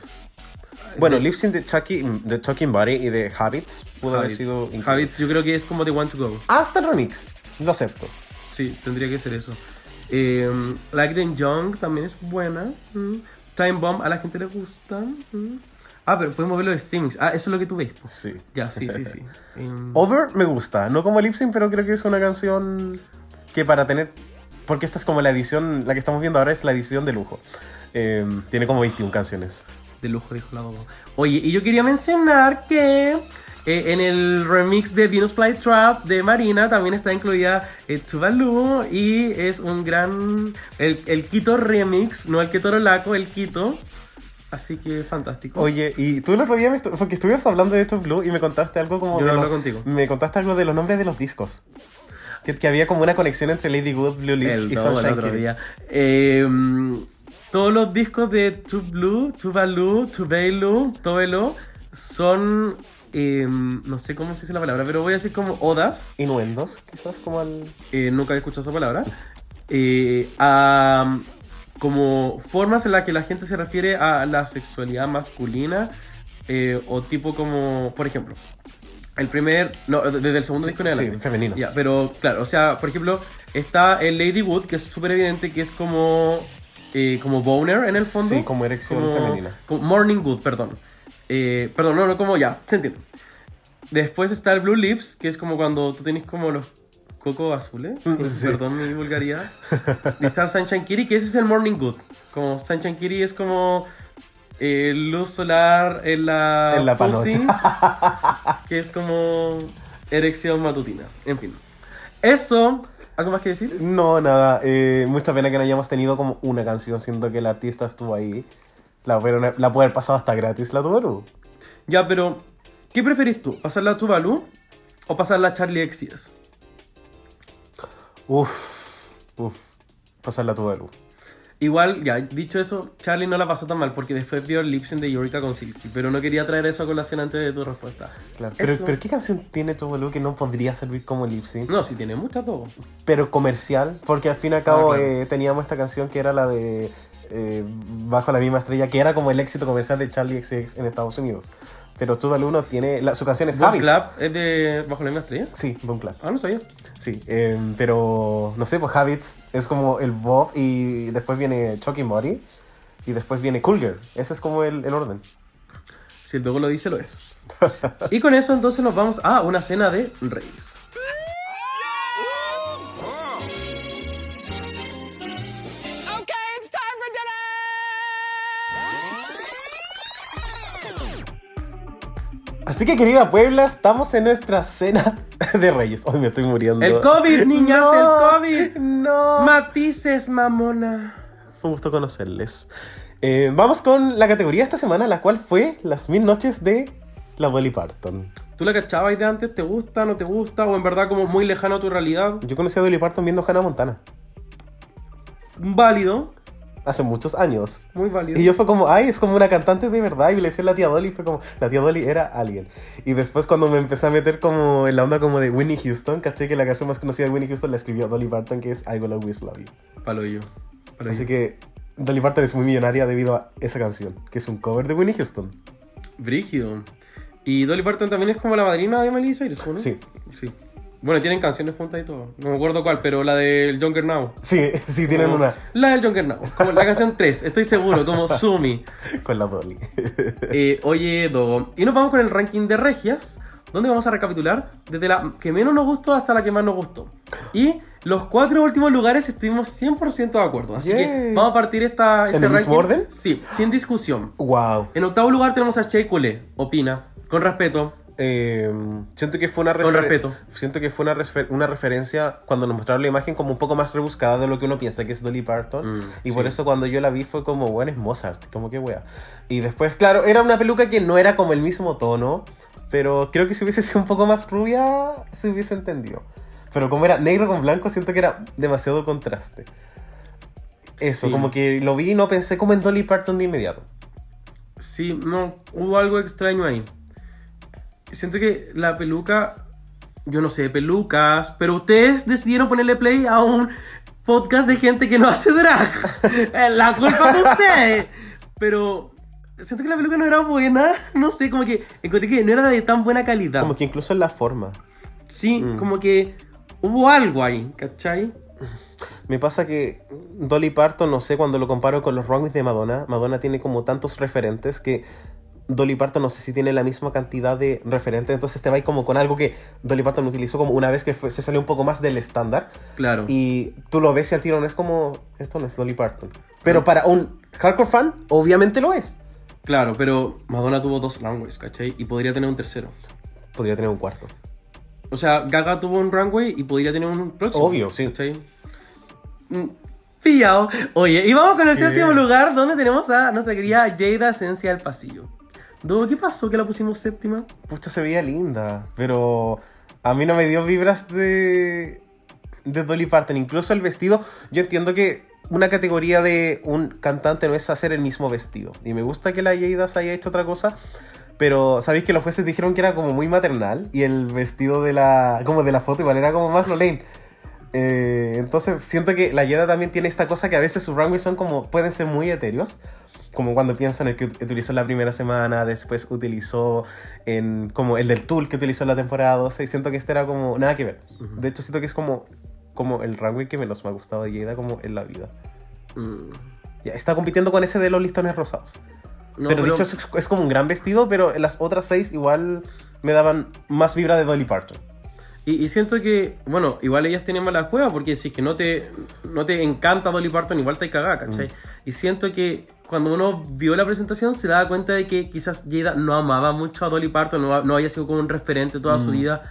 Bueno, de- Lip Sync de, Chucky, de Talking Body y de Habits pudo haber sido increíble. Habits, yo creo que es como The One to Go. Hasta el remix, lo acepto. Sí, tendría que ser eso. Eh, like Them Young también es buena. mm. Time Bomb a la gente le gusta. mm. Ah, pero podemos ver los streamings. Ah, eso es lo que tú ves. po. Sí. Ya, sí, sí, sí. Em, Over me gusta, no como Lip Sync, pero creo que es una canción que para tener. Porque esta es como la edición, la que estamos viendo ahora es la edición de lujo. Eh, tiene como 21 canciones. de lujo, dijo la boba. Oye, y yo quería mencionar que eh, en el remix de Venus Flytrap de Marina también está incluida eh, Tuvalu y es un gran. El, el Quito remix, no el que Laco, el Quito. Así que fantástico. Oye, y tú el otro día, me estu- porque estuvimos hablando de esto Blue y me contaste algo como. Yo de no los- hablo contigo. Me contaste algo de los nombres de los discos. Que, que había como una conexión entre Lady Good, Blue Lips el y todo el Sunshine otro Kitty. día. Eh, todos los discos de Tu Blue, Tuvalu, Tuvelu, Tovelo son. eh, no sé cómo se dice la palabra, pero voy a decir como odas. Innuendos, quizás como al. eh, nunca he escuchado esa palabra, eh, a como formas en las que la gente se refiere a la sexualidad masculina eh, o tipo como, por ejemplo, el primer, no, desde el segundo disco en sí, adelante. femenino. Ya, pero claro, o sea, por ejemplo, está el Lady Wood, que es súper evidente que es como, eh, como boner en el fondo. Sí, como erección femenina. como Morning Wood, perdón. Eh, perdón, no, no, como ya, se entiende. Después está el Blue Lips, que es como cuando tú tienes como los cocos azules. Mm, Sí. Perdón mi vulgaridad. Y está el Sunshine Kitty, que ese es el Morning Good. Como Sunshine Kitty es como eh, luz solar en la, En la que es como erección matutina. En fin. Eso, ¿algo más que decir? No, nada. eh, mucha pena que no hayamos tenido como una canción, siendo que el artista estuvo ahí. La, la puede haber pasado hasta gratis, la tuvieron. Ya, pero ¿qué preferís tú? ¿Pasarla a Tuvalu o pasarla a Charlie XCS? Uf, uf. Pasar la tuvieron. Igual, ya, dicho eso, Charlie no la pasó tan mal porque después vio el lip sync de Eureka con Silky, pero no quería traer eso a colación antes de tu respuesta. Claro. Pero, Eso- pero ¿qué canción tiene tu boludo que no podría servir como lip sync? No, sí tiene muchas todo. Pero comercial, porque al fin y al cabo Ah, claro. eh, teníamos esta canción que era la de eh, Bajo la misma estrella, que era como el éxito comercial de Charlie XX en Estados Unidos. Pero tu alumno tiene. La, su canción es Boom Habits. Clap es de Bajo la misma estrella. Sí, Boom Clap. Ah, no sabía. Sí, eh, pero no sé, pues Habits es como el Bob y después viene Chucky Muddy y después viene Cool Girl. Ese es como el, el orden. Si el logo lo dice, lo es. y con eso entonces nos vamos a una cena de reyes. Así que querida Puebla, estamos en nuestra cena de Reyes. Hoy me estoy muriendo. El COVID, niñas, No, el COVID. No. Matices, mamona. Fue un gusto conocerles. Eh, vamos con la categoría esta semana, la cual fue las mil noches de la Dolly Parton. ¿Tú la cachabas de antes? ¿Te gusta, no te gusta? ¿O en verdad como muy lejano a tu realidad? Yo conocí a Dolly Parton viendo Hannah Montana Válido. Hace muchos años. Muy válido. Y yo fue como, ay, es como una cantante de verdad. Y le decía la tía Dolly, fue como, la tía Dolly era alguien. Y después cuando me empecé a meter como en la onda como de Winnie Houston, caché que la canción más conocida de Winnie Houston la escribió Dolly Parton, que es I Will Always Love You. Palo yo. Palo Así yo. que Dolly Parton es muy millonaria debido a esa canción, que es un cover de Winnie Houston. Brígido. Y Dolly Parton también es como la madrina de Miley Cyrus, ¿no? Sí. Sí. Bueno, tienen canciones juntas y todo. No me acuerdo cuál, pero la del Younger Now. Sí, sí, tienen Como- una La del Younger Now. Como la canción 3, estoy seguro, como Sumi. con la Dolly. Eh, oye, Dogo. Y nos vamos con el ranking de regias, donde vamos a recapitular desde la que menos nos gustó hasta la que más nos gustó. Y los cuatro últimos lugares estuvimos 100% de acuerdo. Así que vamos a partir esta, este el mismo ranking. orden? Sí, sin discusión. wow. En octavo lugar tenemos a Shea. Opina. Con respeto. Eh, siento que fue una Con respeto. Siento que fue una, refer- una referencia cuando nos mostraron la imagen como un poco más rebuscada de lo que uno piensa que es Dolly Parton. Mm, y por sí. eso cuando yo la vi fue como, bueno, es Mozart, como que wea. Y después, claro, era una peluca que no era como el mismo tono, pero creo que si hubiese sido un poco más rubia, se hubiese entendido. Pero como era negro con blanco, siento que era demasiado contraste. Eso, Sí. como que lo vi y no pensé como en Dolly Parton de inmediato. Sí, no, hubo algo extraño ahí. Siento que la peluca, yo no sé, pelucas, pero ustedes decidieron ponerle play a un podcast de gente que no hace drag. La culpa es de ustedes. Pero siento que la peluca no era buena, no sé, como que encontré que no era de tan buena calidad. Como que incluso en la forma. Sí, Mm. como que hubo algo ahí, ¿cachai? Me pasa que Dolly Parton, no sé, cuando lo comparo con los runways de Madonna, Madonna tiene como tantos referentes que Dolly Parton no sé si tiene la misma cantidad de referentes, entonces te va como con algo que Dolly Parton utilizó como una vez que fue- se salió un poco más del estándar Claro. y tú lo ves y al tiro no es como, esto no es Dolly Parton. Pero para un hardcore fan, obviamente lo es. Claro, pero Madonna tuvo dos runways, ¿cachai? Y podría tener un tercero. Podría tener un cuarto. O sea, Gaga tuvo un runway y podría tener un próximo. Obvio, sí. ¿cachai? Mm, Pillado. Oye, y vamos con el Qué séptimo lugar donde tenemos a nuestra querida Jada Esencia del Pasillo. Dudo, ¿qué pasó que la pusimos séptima? Pucha, se veía linda, pero a mí no me dio vibras de, de Dolly Parton. Incluso el vestido, yo entiendo que una categoría de un cantante no es hacer el mismo vestido. Y me gusta que la se haya hecho otra cosa, pero sabéis que los jueces dijeron que era como muy maternal y el vestido de la, como de la foto igual era como más Lolaine. Eh, entonces siento que la Jada también tiene esta cosa que a veces sus runways son como, pueden ser muy etéreos. Como cuando pienso en el que ut- utilizó la primera semana, después utilizó en como el del Tool que utilizó en la temporada 12 y siento que este era como nada que ver. De hecho siento que es como, como el runway que menos me ha gustado de Jada como en la vida. Mm, Ya, está compitiendo con ese de los listones rosados. no, pero, de hecho es, es como un gran vestido, pero las otras seis igual me daban más vibra de Dolly Parton. Y, y siento que, bueno, igual ellas tienen mala cueva porque si es que no te, no te encanta Dolly Parton, igual te cagada, ¿cachai? Y siento que cuando uno vio la presentación se daba cuenta de que quizás Jada no amaba mucho a Dolly Parton, no, no había sido como un referente toda su vida.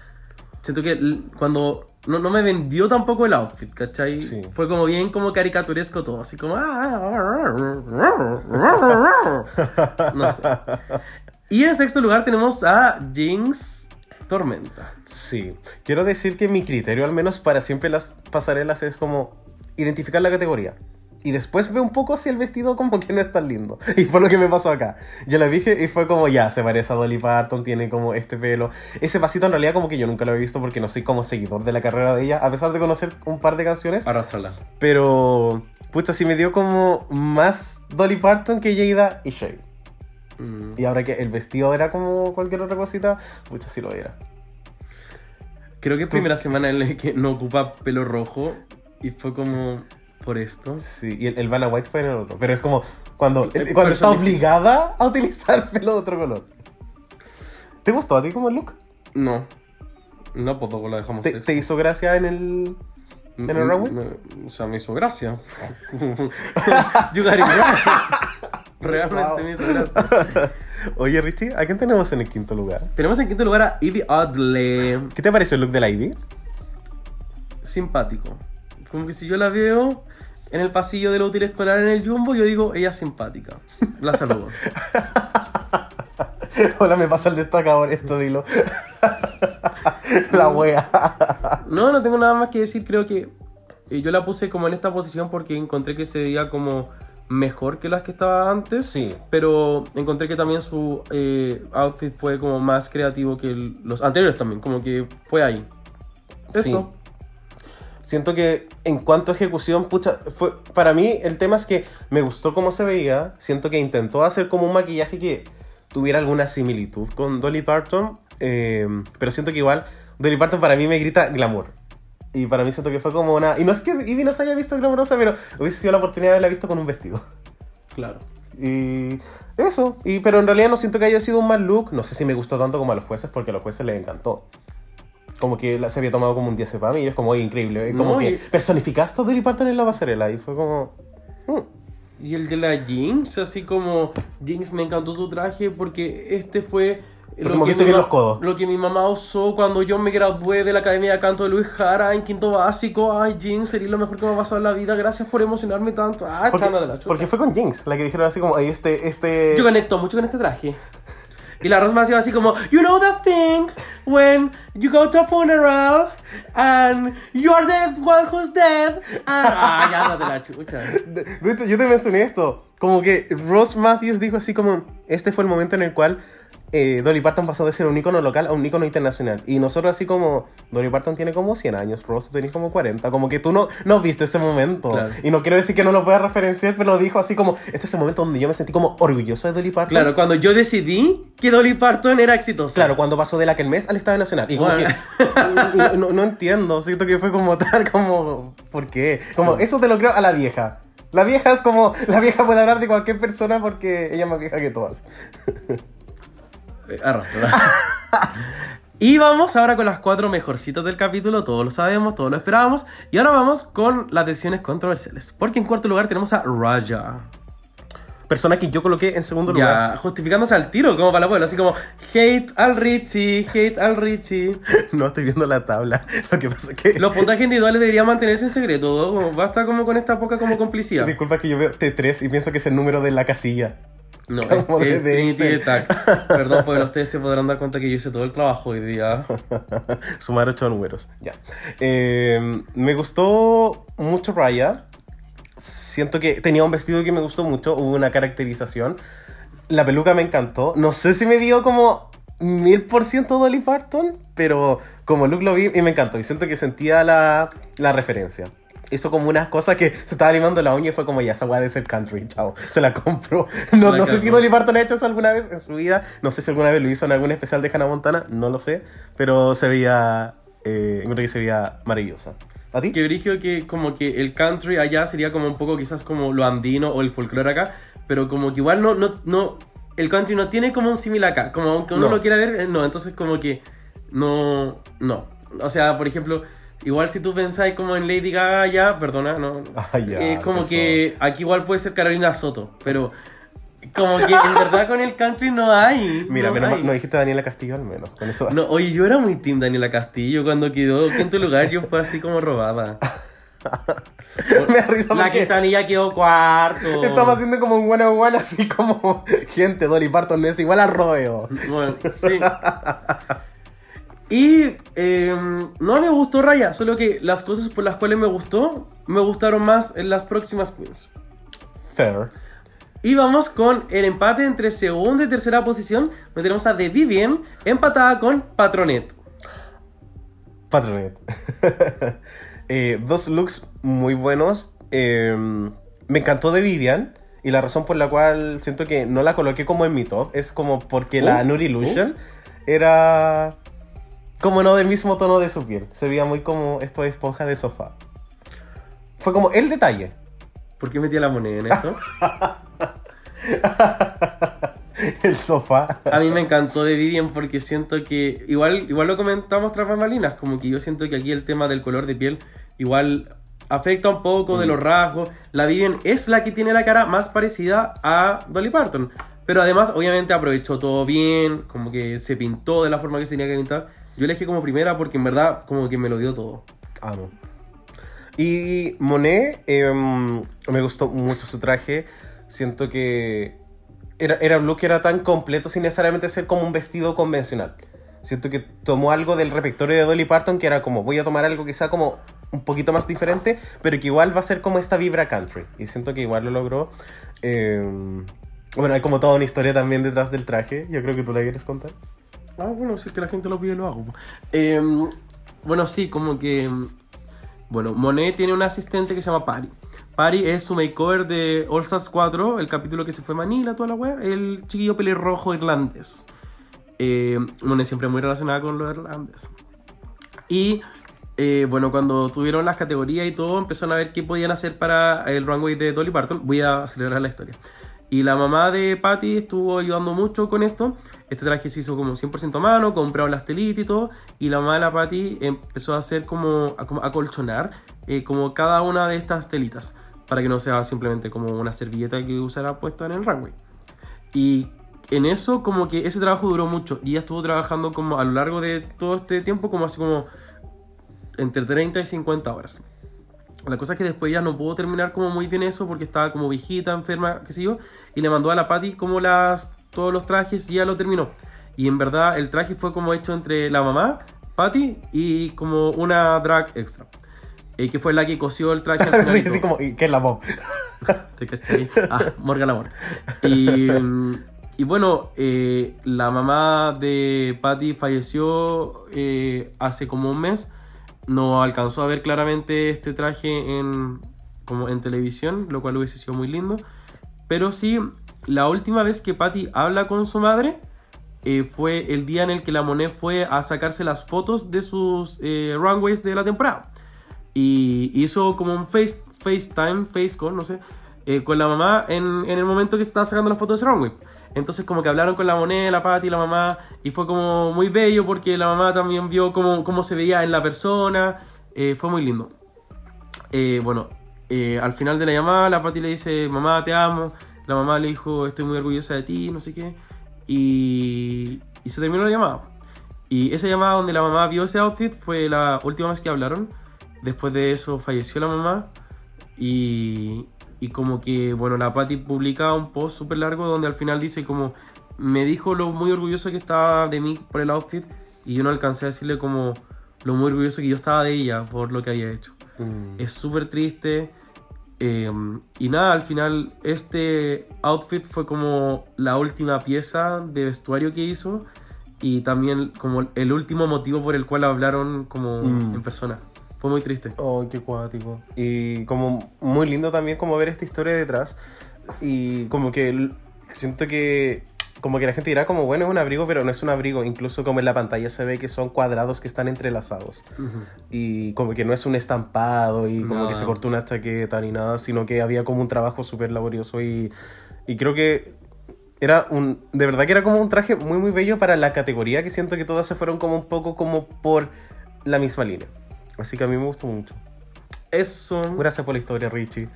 Siento que cuando no, no me vendió tampoco el outfit, ¿cachai? Sí. Fue como bien como caricaturesco todo, así como... "Ah, No sé. Y en sexto lugar tenemos a Jinx Tormenta. Sí, quiero decir que mi criterio, al menos para siempre las pasarelas, es como identificar la categoría. Y después veo un poco si el vestido como que no es tan lindo. Y fue lo que me pasó acá. Yo la dije y fue como, ya, se parece a Dolly Parton, tiene como este pelo. Ese pasito en realidad como que yo nunca lo he visto porque no soy como seguidor de la carrera de ella, a pesar de conocer un par de canciones. Arrastrala. Pero, pucha, sí me dio como más Dolly Parton que Jada y Shay. Mm. Y ahora que el vestido era como cualquier otra cosita, pucha, sí lo era. Creo que es primera semana en la que no ocupa pelo rojo y fue como por esto. Sí, y el, el Vanna White fue en el otro. Pero es como cuando, El cuando está obligada a utilizar pelo de otro color. ¿Te gustó a ti como el look? No. No, pues luego la dejamos ¿Te, hizo gracia en el, en el runway? Me- O sea, me hizo gracia. you got it right. Realmente me hizo gracia. Oye, Richie, ¿a quién tenemos en el quinto lugar? Tenemos en quinto lugar a Evie Oddly. ¿Qué te pareció el look de la Ivy? Simpático. Como que si yo la veo en el pasillo del útil escolar en el Jumbo, yo digo, ella es simpática. La saludo. Hola, me pasa el destacador esto, dilo. la wea. No, no tengo nada más que decir. Creo que eh, yo la puse como en esta posición porque encontré que se veía como mejor que las que estaba antes. Sí. Pero encontré que también su eh, outfit fue como más creativo que el- los anteriores también. Como que fue ahí. Eso. Siento que en cuanto a ejecución, pucha, fue, para mí el tema es que me gustó cómo se veía. Siento que intentó hacer como un maquillaje que tuviera alguna similitud con Dolly Parton. eh, pero siento que igual Dolly Parton para mí me grita glamour. Y para mí siento que fue como una... Y no es que Ivy no se haya visto glamurosa, pero hubiese sido la oportunidad de haberla visto con un vestido. Claro. Y eso, y, pero en realidad no siento que haya sido un mal look. No sé si me gustó tanto como a los jueces, porque a los jueces les encantó. Como que se había tomado como un 10 para mí, y es como, oye, increíble. eh, Como No, que y- personificaste a Dolly Parton en la pasarela, y fue como. mm. Y el de la Jinx, así como, Jinx, me encantó tu traje porque este fue... Porque moviste mi bien ma- los codos. Lo que mi mamá usó cuando yo me gradué de la Academia de Canto de Luis Jara en quinto básico. Ay, Jinx, sería lo mejor que me ha pasado en la vida. Gracias por emocionarme tanto. Ah, Porque, de la chuta. porque fue con Jinx, la que dijeron así como, "Ay, este, este. Yo conecto mucho con este traje. Y la Rose me ha así como, you know that thing when you go to a funeral and you're the one who's dead and... Ah, ya, no te la chucha. De, de yo te mencioné esto. Como que Ross Matthews dijo así como, este fue el momento en el cual eh, Dolly Parton pasó de ser un icono local a un icono internacional. Y nosotros así como, Dolly Parton tiene como 100 años, Ross tú tenés como 40. Como que tú no, no viste ese momento. Claro. Y no quiero decir que no lo puedas referenciar, pero lo dijo así como, este es el momento donde yo me sentí como orgulloso de Dolly Parton. Claro, cuando yo decidí que Dolly Parton era exitosa. Claro, cuando pasó de la que el mes al Estado Nacional. Y como Bueno. que. no, no- no entiendo, siento que fue como tal, como. ¿Por qué? Como, eso te lo creo a la vieja. La vieja es como. La vieja puede hablar de cualquier persona porque ella es más vieja que todas. Eh, Arrastra. y vamos ahora con las cuatro mejorcitas del capítulo. Todos lo sabemos, todos lo esperábamos. Y ahora vamos con las decisiones controversiales. Porque en cuarto lugar tenemos a Raja. Persona que yo coloqué en segundo lugar. Justificándose al tiro, como para la abuela. Así como, hate al Richie, hate al Richie. No estoy viendo la tabla. Lo que pasa es que. Los puntajes individuales deberían mantenerse en secreto. ¿no? Basta como con esta poca como complicidad. Disculpa que yo veo T3 y pienso que es el número de la casilla. No, es, Como de- es de Trinity Excel. Attack. Perdón, porque ustedes se podrán dar cuenta que yo hice todo el trabajo hoy día. Sumar ocho números. Ya. Eh, me gustó mucho Raya. Siento que tenía un vestido que me gustó mucho. Hubo una caracterización. La peluca me encantó. No sé si me dio como mil por ciento Dolly Parton, pero como look lo vi y me encantó. Y siento que sentía la, la referencia. Hizo como unas cosas que se estaba animando la uña y fue como ya, esa weá de ser country, chao. Se la compro. No, no sé si. Dolly Parton ha hecho eso alguna vez en su vida. No sé si alguna vez lo hizo en algún especial de Hannah Montana. No lo sé. Pero se veía. Eh, encontré que se veía maravillosa. ¿A ti? Que brillo que como que el country allá sería como un poco quizás como lo andino o el folclore acá, pero como que igual no, no, no, el country no tiene como un símil acá, como aunque uno No. lo quiera ver, eh, no, entonces como que no, no. O sea, por ejemplo, igual si tú pensáis como en Lady Gaga ya, perdona, no. Ah, ya, eh, como que aquí igual puede ser Carolina Soto, pero como que en verdad con el country no hay. Mira, no menos mal- hay. no dijiste Daniela Castillo al menos. Con eso. No, oye, yo era muy team Daniela Castillo cuando quedó quinto lugar, yo fue así como robada. me da risa La porque Quintanilla quedó cuarto. estamos haciendo como un one on one así como gente, Dolly Parton es igual a Rodeo. Bueno, sí. Y Eh, no me gustó Raya, solo que las cosas por las cuales me gustó, me gustaron más en las próximas queens. Fair. Y vamos con el empate entre segunda y tercera posición. Donde tenemos a The Vivian empatada con Patronet. Patronet. Eh, dos looks muy buenos. Eh, me encantó de Vivian. Y la razón por la cual siento que no la coloqué como en mi top es como porque la Oh, Nuri Illusion era como no del mismo tono de su piel. Se veía muy como esto de esponja de sofá. Fue como el detalle. ¿Por qué metí la moneda en esto? el sofá. A mí me encantó de Vivian porque siento que, igual, igual lo comentamos tras bambalinas, como que yo siento que aquí el tema del color de piel igual afecta un poco de los rasgos. La Vivian es la que tiene la cara más parecida a Dolly Parton. Pero además, obviamente, aprovechó todo bien, como que se pintó de la forma que se tenía que pintar. Yo elegí como primera porque en verdad como que me lo dio todo. Amo. Y Monet, em, me gustó mucho su traje. Siento que era, era un look que era tan completo sin necesariamente ser como un vestido convencional. Siento que tomó algo del repertorio de Dolly Parton que era como, voy a tomar algo quizá como un poquito más diferente, pero que igual va a ser como esta vibra country. Y siento que igual lo logró. Em, bueno, hay como toda una historia también detrás del traje. Yo creo que tú la quieres contar. Ah, bueno, si es que la gente lo pide, lo hago. Eh, bueno, sí, como que. Bueno, Monet tiene un asistente que se llama Pari. Pari es su makeover de All Stars 4, el capítulo que se fue a Manila, toda la wea. El chiquillo pelirrojo irlandés. Eh, Monet siempre muy relacionada con lo irlandés. Y eh, bueno, cuando tuvieron las categorías y todo, empezaron a ver qué podían hacer para el runway de Dolly Parton. Voy a acelerar la historia. Y la mamá de Patty estuvo ayudando mucho con esto. Este traje se hizo como 100% a mano, compraron las telitas y todo. Y la mamá de la Patty empezó a hacer como, a, como acolchonar eh, como cada una de estas telitas. Para que no sea simplemente como una servilleta que usara puesta en el runway. Y en eso como que ese trabajo duró mucho. Y ella estuvo trabajando como a lo largo de todo este tiempo como así como entre 30 y 50 horas. La cosa es que después ya no pudo terminar como muy bien eso porque estaba como viejita, enferma, qué sé yo, y le mandó a la Patty como las todos los trajes y ya lo terminó. Y en verdad el traje fue como hecho entre la mamá, Patty y como una drag extra. eh, que fue la que cosió el traje al sí, así como, ¿y ¿qué es la Bob? ¿Te cachai? Ah, Morgan Amor. Y, mm, y bueno, eh, la mamá de Patty falleció eh, hace como un mes. No alcanzó a ver claramente este traje en, como en televisión, lo cual hubiese sido muy lindo. Pero sí, la última vez que Patty habla con su madre eh, fue el día en el que la Monet fue a sacarse las fotos de sus eh, runways de la temporada. Y hizo como un face, FaceTime, FaceCall, no sé, eh, con la mamá en, en el momento que estaba sacando las fotos de ese runway. Entonces como que hablaron con la Monet, la Patty la mamá y fue como muy bello porque la mamá también vio cómo, cómo se veía en la persona. Fue muy lindo. Bueno, al final de la llamada la Patty le dice, mamá te amo. La mamá le dijo, estoy muy orgullosa de ti, no sé qué. Y, y se terminó la llamada. Y esa llamada donde la mamá vio ese outfit fue la última vez que hablaron. Después de eso falleció la mamá. Y, y como que, bueno, la Patty publica un post súper largo donde al final dice como, me dijo lo muy orgulloso que estaba de mí por el outfit. Y yo no alcancé a decirle como lo muy orgulloso que yo estaba de ella por lo que había hecho. Mm. Es súper triste. Eh, y nada, al final este outfit fue como la última pieza de vestuario que hizo. Y también como el último motivo por el cual hablaron como Mm. en persona. Fue muy triste. Oh, qué cuático. Y como muy lindo también como ver esta historia detrás. Y como que siento que como que la gente dirá como bueno es un abrigo, pero no es un abrigo. Incluso como en la pantalla se ve que son cuadrados que están entrelazados. Ujú. Y como que no es un estampado y como No. que se cortó una chaqueta ni nada, sino que había como un trabajo súper laborioso y, y creo que era un, de verdad que era como un traje muy muy bello para la categoría que siento que todas se fueron como un poco como por la misma línea. Así que a mí me gustó mucho. Eso. Gracias por la historia, Richie.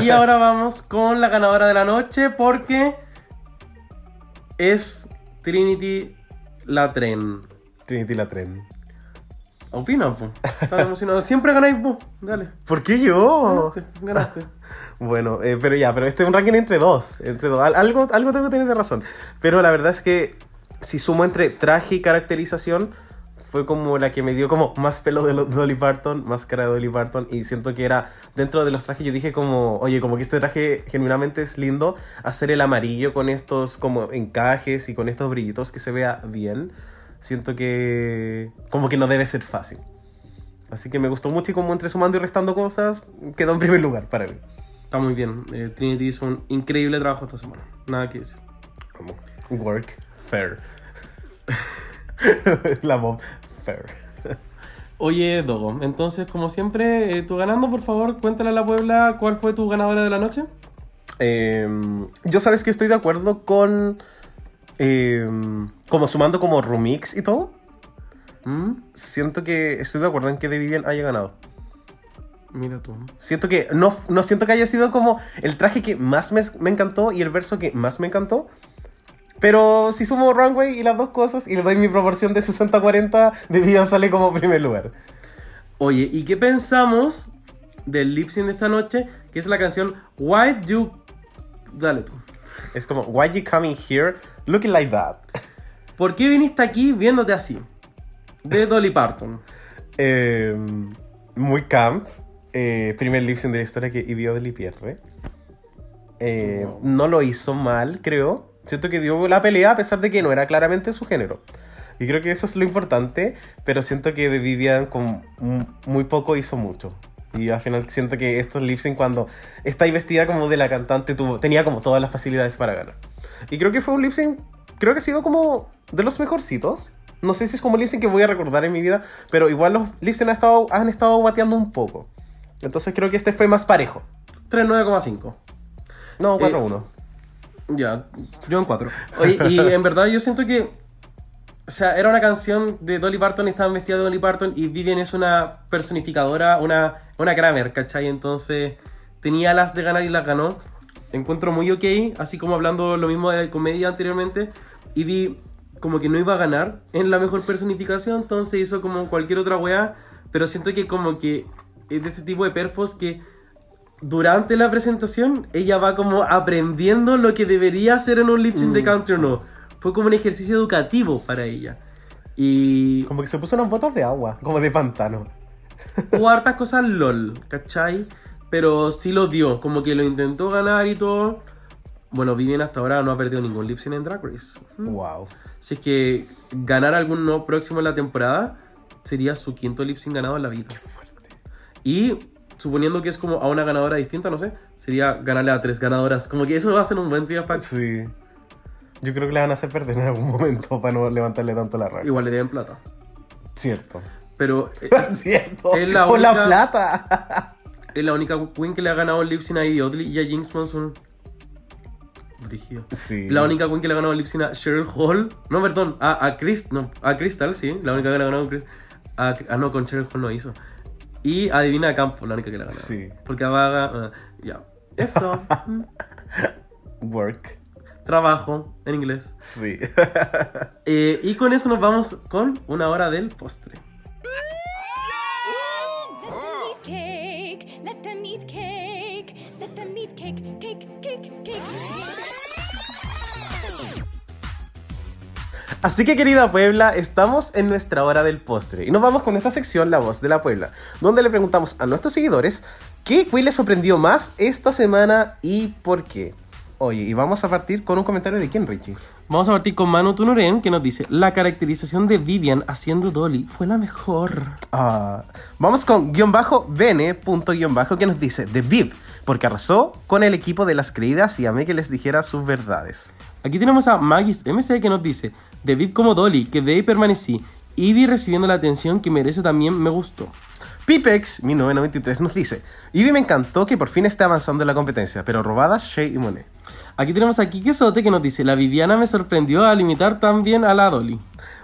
Y ahora vamos con la ganadora de la noche porque es Trinity Latren. Trinity la tren. Opina. Estás emocionado. Siempre ganáis vos. Dale. ¿Por qué yo? Ganaste. ganaste. Bueno, eh, pero ya, pero este es un ranking entre dos. Entre dos. Al- Algo, algo tengo que tener de razón. Pero la verdad es que si sumo entre traje y caracterización, fue como la que me dio como más pelo de Dolly Parton, más cara de Dolly Parton. Y siento que era dentro de los trajes. Yo dije como, oye, como que este traje genuinamente es lindo. Hacer el amarillo con estos como encajes y con estos brillitos que se vea bien. Siento que como que no debe ser fácil. Así que me gustó mucho y como entre sumando y restando cosas, quedó en primer lugar para mí. Está muy bien. Eh, Trinity hizo un increíble trabajo esta semana. Nada que decir. Como work fair. La fair. Oye, Dogo, entonces, como siempre, eh, tú ganando, por favor, cuéntale a la Puebla cuál fue tu ganadora de la noche. Em, yo sabes que estoy de acuerdo con... em, como sumando como remix y todo. ¿Mm? Siento que estoy de acuerdo en que The Vivian haya ganado. Mira tú. Siento que no, no siento que haya sido como el traje que más me, me encantó y el verso que más me encantó. Pero si sumo Runway y las dos cosas y le doy mi proporción de 60-40, The Vivian sale como primer lugar. Oye, ¿y qué pensamos del lip sync de esta noche? Que es la canción Why You... Dale tú. Es como, why you coming here looking like that? ¿Por qué viniste aquí viéndote así? De Dolly Parton. Eh, muy camp. Eh, primer lip sync de la historia que Ivy Odley pierde. Eh, no lo hizo mal, creo. Siento que dio la pelea a pesar de que no era claramente su género. Y creo que eso es lo importante, pero siento que de Vivian con muy poco hizo mucho. Y al final siento que estos lip sync cuando está ahí vestida como de la cantante tuvo, tenía como todas las facilidades para ganar. Y creo que fue un lip sync, creo que ha sido como de los mejorcitos. No sé si es como lip sync que voy a recordar en mi vida, pero igual los lip sync han estado, han estado bateando un poco. Entonces creo que este fue más parejo. 39,5. No, Eh, 4-1. Ya, yo en 4. Oye, y en verdad yo siento que... O sea, era una canción de Dolly Parton estaban vestidas de Dolly Parton y Vivian es una personificadora, una, una Kramer, ¿cachai? Entonces tenía las de ganar y las ganó. Encuentro muy ok, así como hablando lo mismo de comedia anteriormente. Y vi como que no iba a ganar en la mejor personificación, entonces hizo como cualquier otra weá. Pero siento que como que es de este tipo de perfos que durante la presentación ella va como aprendiendo lo que debería hacer en un lip sync de country o no. Fue como un ejercicio educativo para ella. Y Como que se puso unas botas de agua, como de pantano. hubo hartas cosas LOL, ¿cachai? Pero sí lo dio, como que lo intentó ganar y todo. Bueno, Vivian hasta ahora no ha perdido ningún lip sync en Drag Race. Wow. Si es que ganar alguno próximo en la temporada sería su quinto lip sync ganado en la vida. Fuerte. Y suponiendo que es como a una ganadora distinta, no sé, sería ganarle a tres ganadoras. Como que eso va a ser un buen trio pack. Sí. Yo creo que le van a hacer perder en algún momento para no levantarle tanto la rabia. Igual le deben plata. Cierto. Pero eh, Cierto. es la Por la única- plata. es la única queen que le ha ganado el lip sync a Ivy Oddly y a Jinx Monsoon. Brígido. sí. La única queen que le ha ganado el lip sync a Cheryl Hall. No, perdón, a, a Chris, no, a Crystal, sí. La única que le ha ganado a Chris. a- ah, no, con Cheryl Hall no hizo. Y a Divina Campo, la única que le ha ganado. Sí. Porque a Vaga, ah, ya. Eso. mm, Work. Trabajo en inglés. Sí. Eh, y con eso nos vamos con una hora del postre. Así que querida Puebla, estamos en nuestra hora del postre y nos vamos con esta sección La Voz de la Puebla, donde le preguntamos a nuestros seguidores qué quiz les sorprendió más esta semana y por qué. Oye, y vamos a partir con un comentario de quién, Richie. Vamos a partir con Manu Tunuren que nos dice: La caracterización de Vivian haciendo Dolly fue la mejor. Ah, vamos con guion bajo bene punto guion bajo que nos dice The Viv, porque arrasó con el equipo de las creídas y amé que les dijera sus verdades. Aquí tenemos a Magis MC que nos dice: De Viv como Dolly, que de ahí permanecí. Ivy recibiendo la atención que merece también me gustó. Pipex 1993 nos dice Ivy me encantó que por fin esté avanzando en la competencia, pero robadas Shea y Monet. Aquí tenemos a Kike Sote que nos dice: La Viviana me sorprendió al imitar tan bien a la Dolly.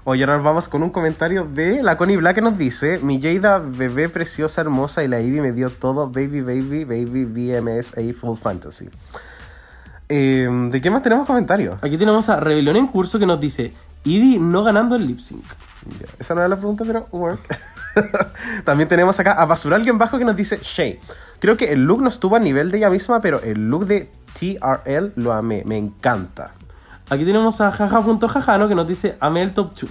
Oye, ahora vamos con un comentario de la Connie Black que nos dice Mi Jada, bebé preciosa, hermosa y la Ivy me dio todo Baby, baby, baby, BMS, A Full Fantasy. Eh, ¿De qué más tenemos comentarios? Aquí tenemos a Rebelión en curso que nos dice: Ivy no ganando el lip sync. Ya, Esa no era la pregunta, pero work. También tenemos acá a Basural en bajo que nos dice Shay. Creo que el look no estuvo a nivel de ella misma, pero el look de TRL lo amé, me encanta. Aquí tenemos a jaja.jajano que nos dice: Amé el top 2.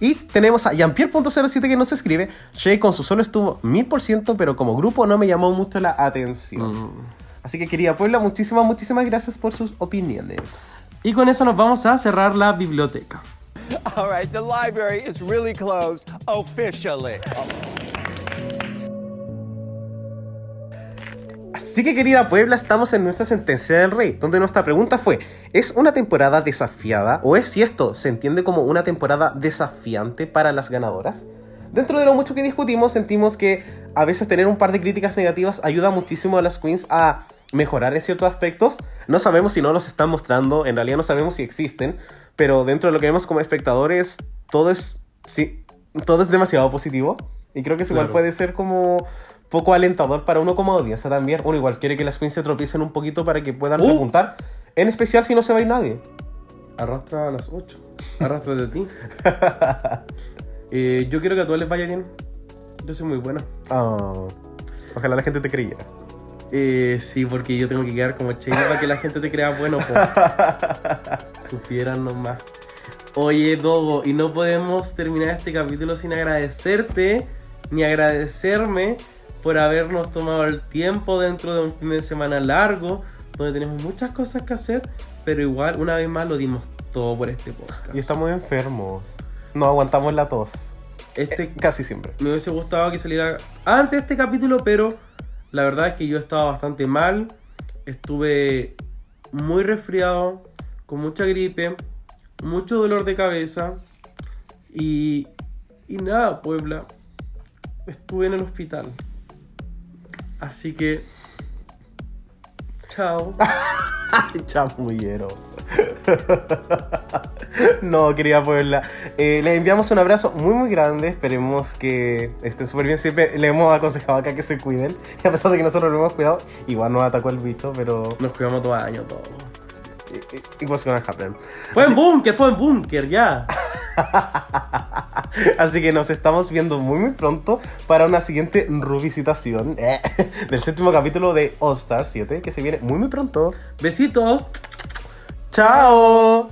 Y tenemos a Jean-Pierre.07 que nos escribe, Shay con su solo estuvo 1000%, pero como grupo no me llamó mucho la atención. Mm. Así que querida Puebla, muchísimas, muchísimas gracias por sus opiniones. Y con eso nos vamos a cerrar la biblioteca. All right, the library is really closed officially. Así que querida Puebla, estamos en nuestra sentencia del rey, donde nuestra pregunta fue, ¿es una temporada desafiada o es si esto se entiende como una temporada desafiante para las ganadoras? Dentro de lo mucho que discutimos, sentimos que a veces tener un par de críticas negativas ayuda muchísimo a las queens a mejorar en ciertos aspectos. No sabemos si no los están mostrando, en realidad no sabemos si existen, pero dentro de lo que vemos como espectadores, todo es, sí, todo es demasiado positivo. Y creo que eso igual Claro. puede ser como poco alentador para uno como audiencia también. Uno igual quiere que las queens se tropiecen un poquito para que puedan Uh. repuntar. En especial si no se va a ir nadie. Arrastra a las 8. Arrastra de ti. Eh, yo quiero que a todos les vaya bien. Yo soy muy buena. Ah, ojalá la gente te creyera. Eh, sí, porque yo tengo que quedar como Che para que la gente te crea bueno. po. Supieran nomás. Oye, Dogo, y no podemos terminar este capítulo sin agradecerte ni agradecerme por habernos tomado el tiempo dentro de un fin de semana largo, donde tenemos muchas cosas que hacer, pero igual, una vez más, lo dimos todo por este podcast. Y estamos enfermos. No aguantamos la tos. Este Casi siempre. me hubiese gustado que saliera antes este capítulo, pero la verdad es que yo estaba bastante mal. Estuve muy resfriado, con mucha gripe, mucho dolor de cabeza. Y, y nada, Puebla. Estuve en el hospital. Así que... Ay, chamullero. no, querida Puebla. Eh, les enviamos un abrazo muy, muy grande. Esperemos que estén súper bien. Siempre le hemos aconsejado acá que se cuiden. Y a pesar de que nosotros lo hemos cuidado, igual nos atacó el bicho, pero. Nos cuidamos todo el año, todo. It, it- it was gonna happen. Fue en búnker, fue en búnker, ya. Así que nos estamos viendo muy, muy pronto para una siguiente revisitación eh, del séptimo capítulo de All Star 7, que se viene muy, muy pronto. Besitos. ¡Chao!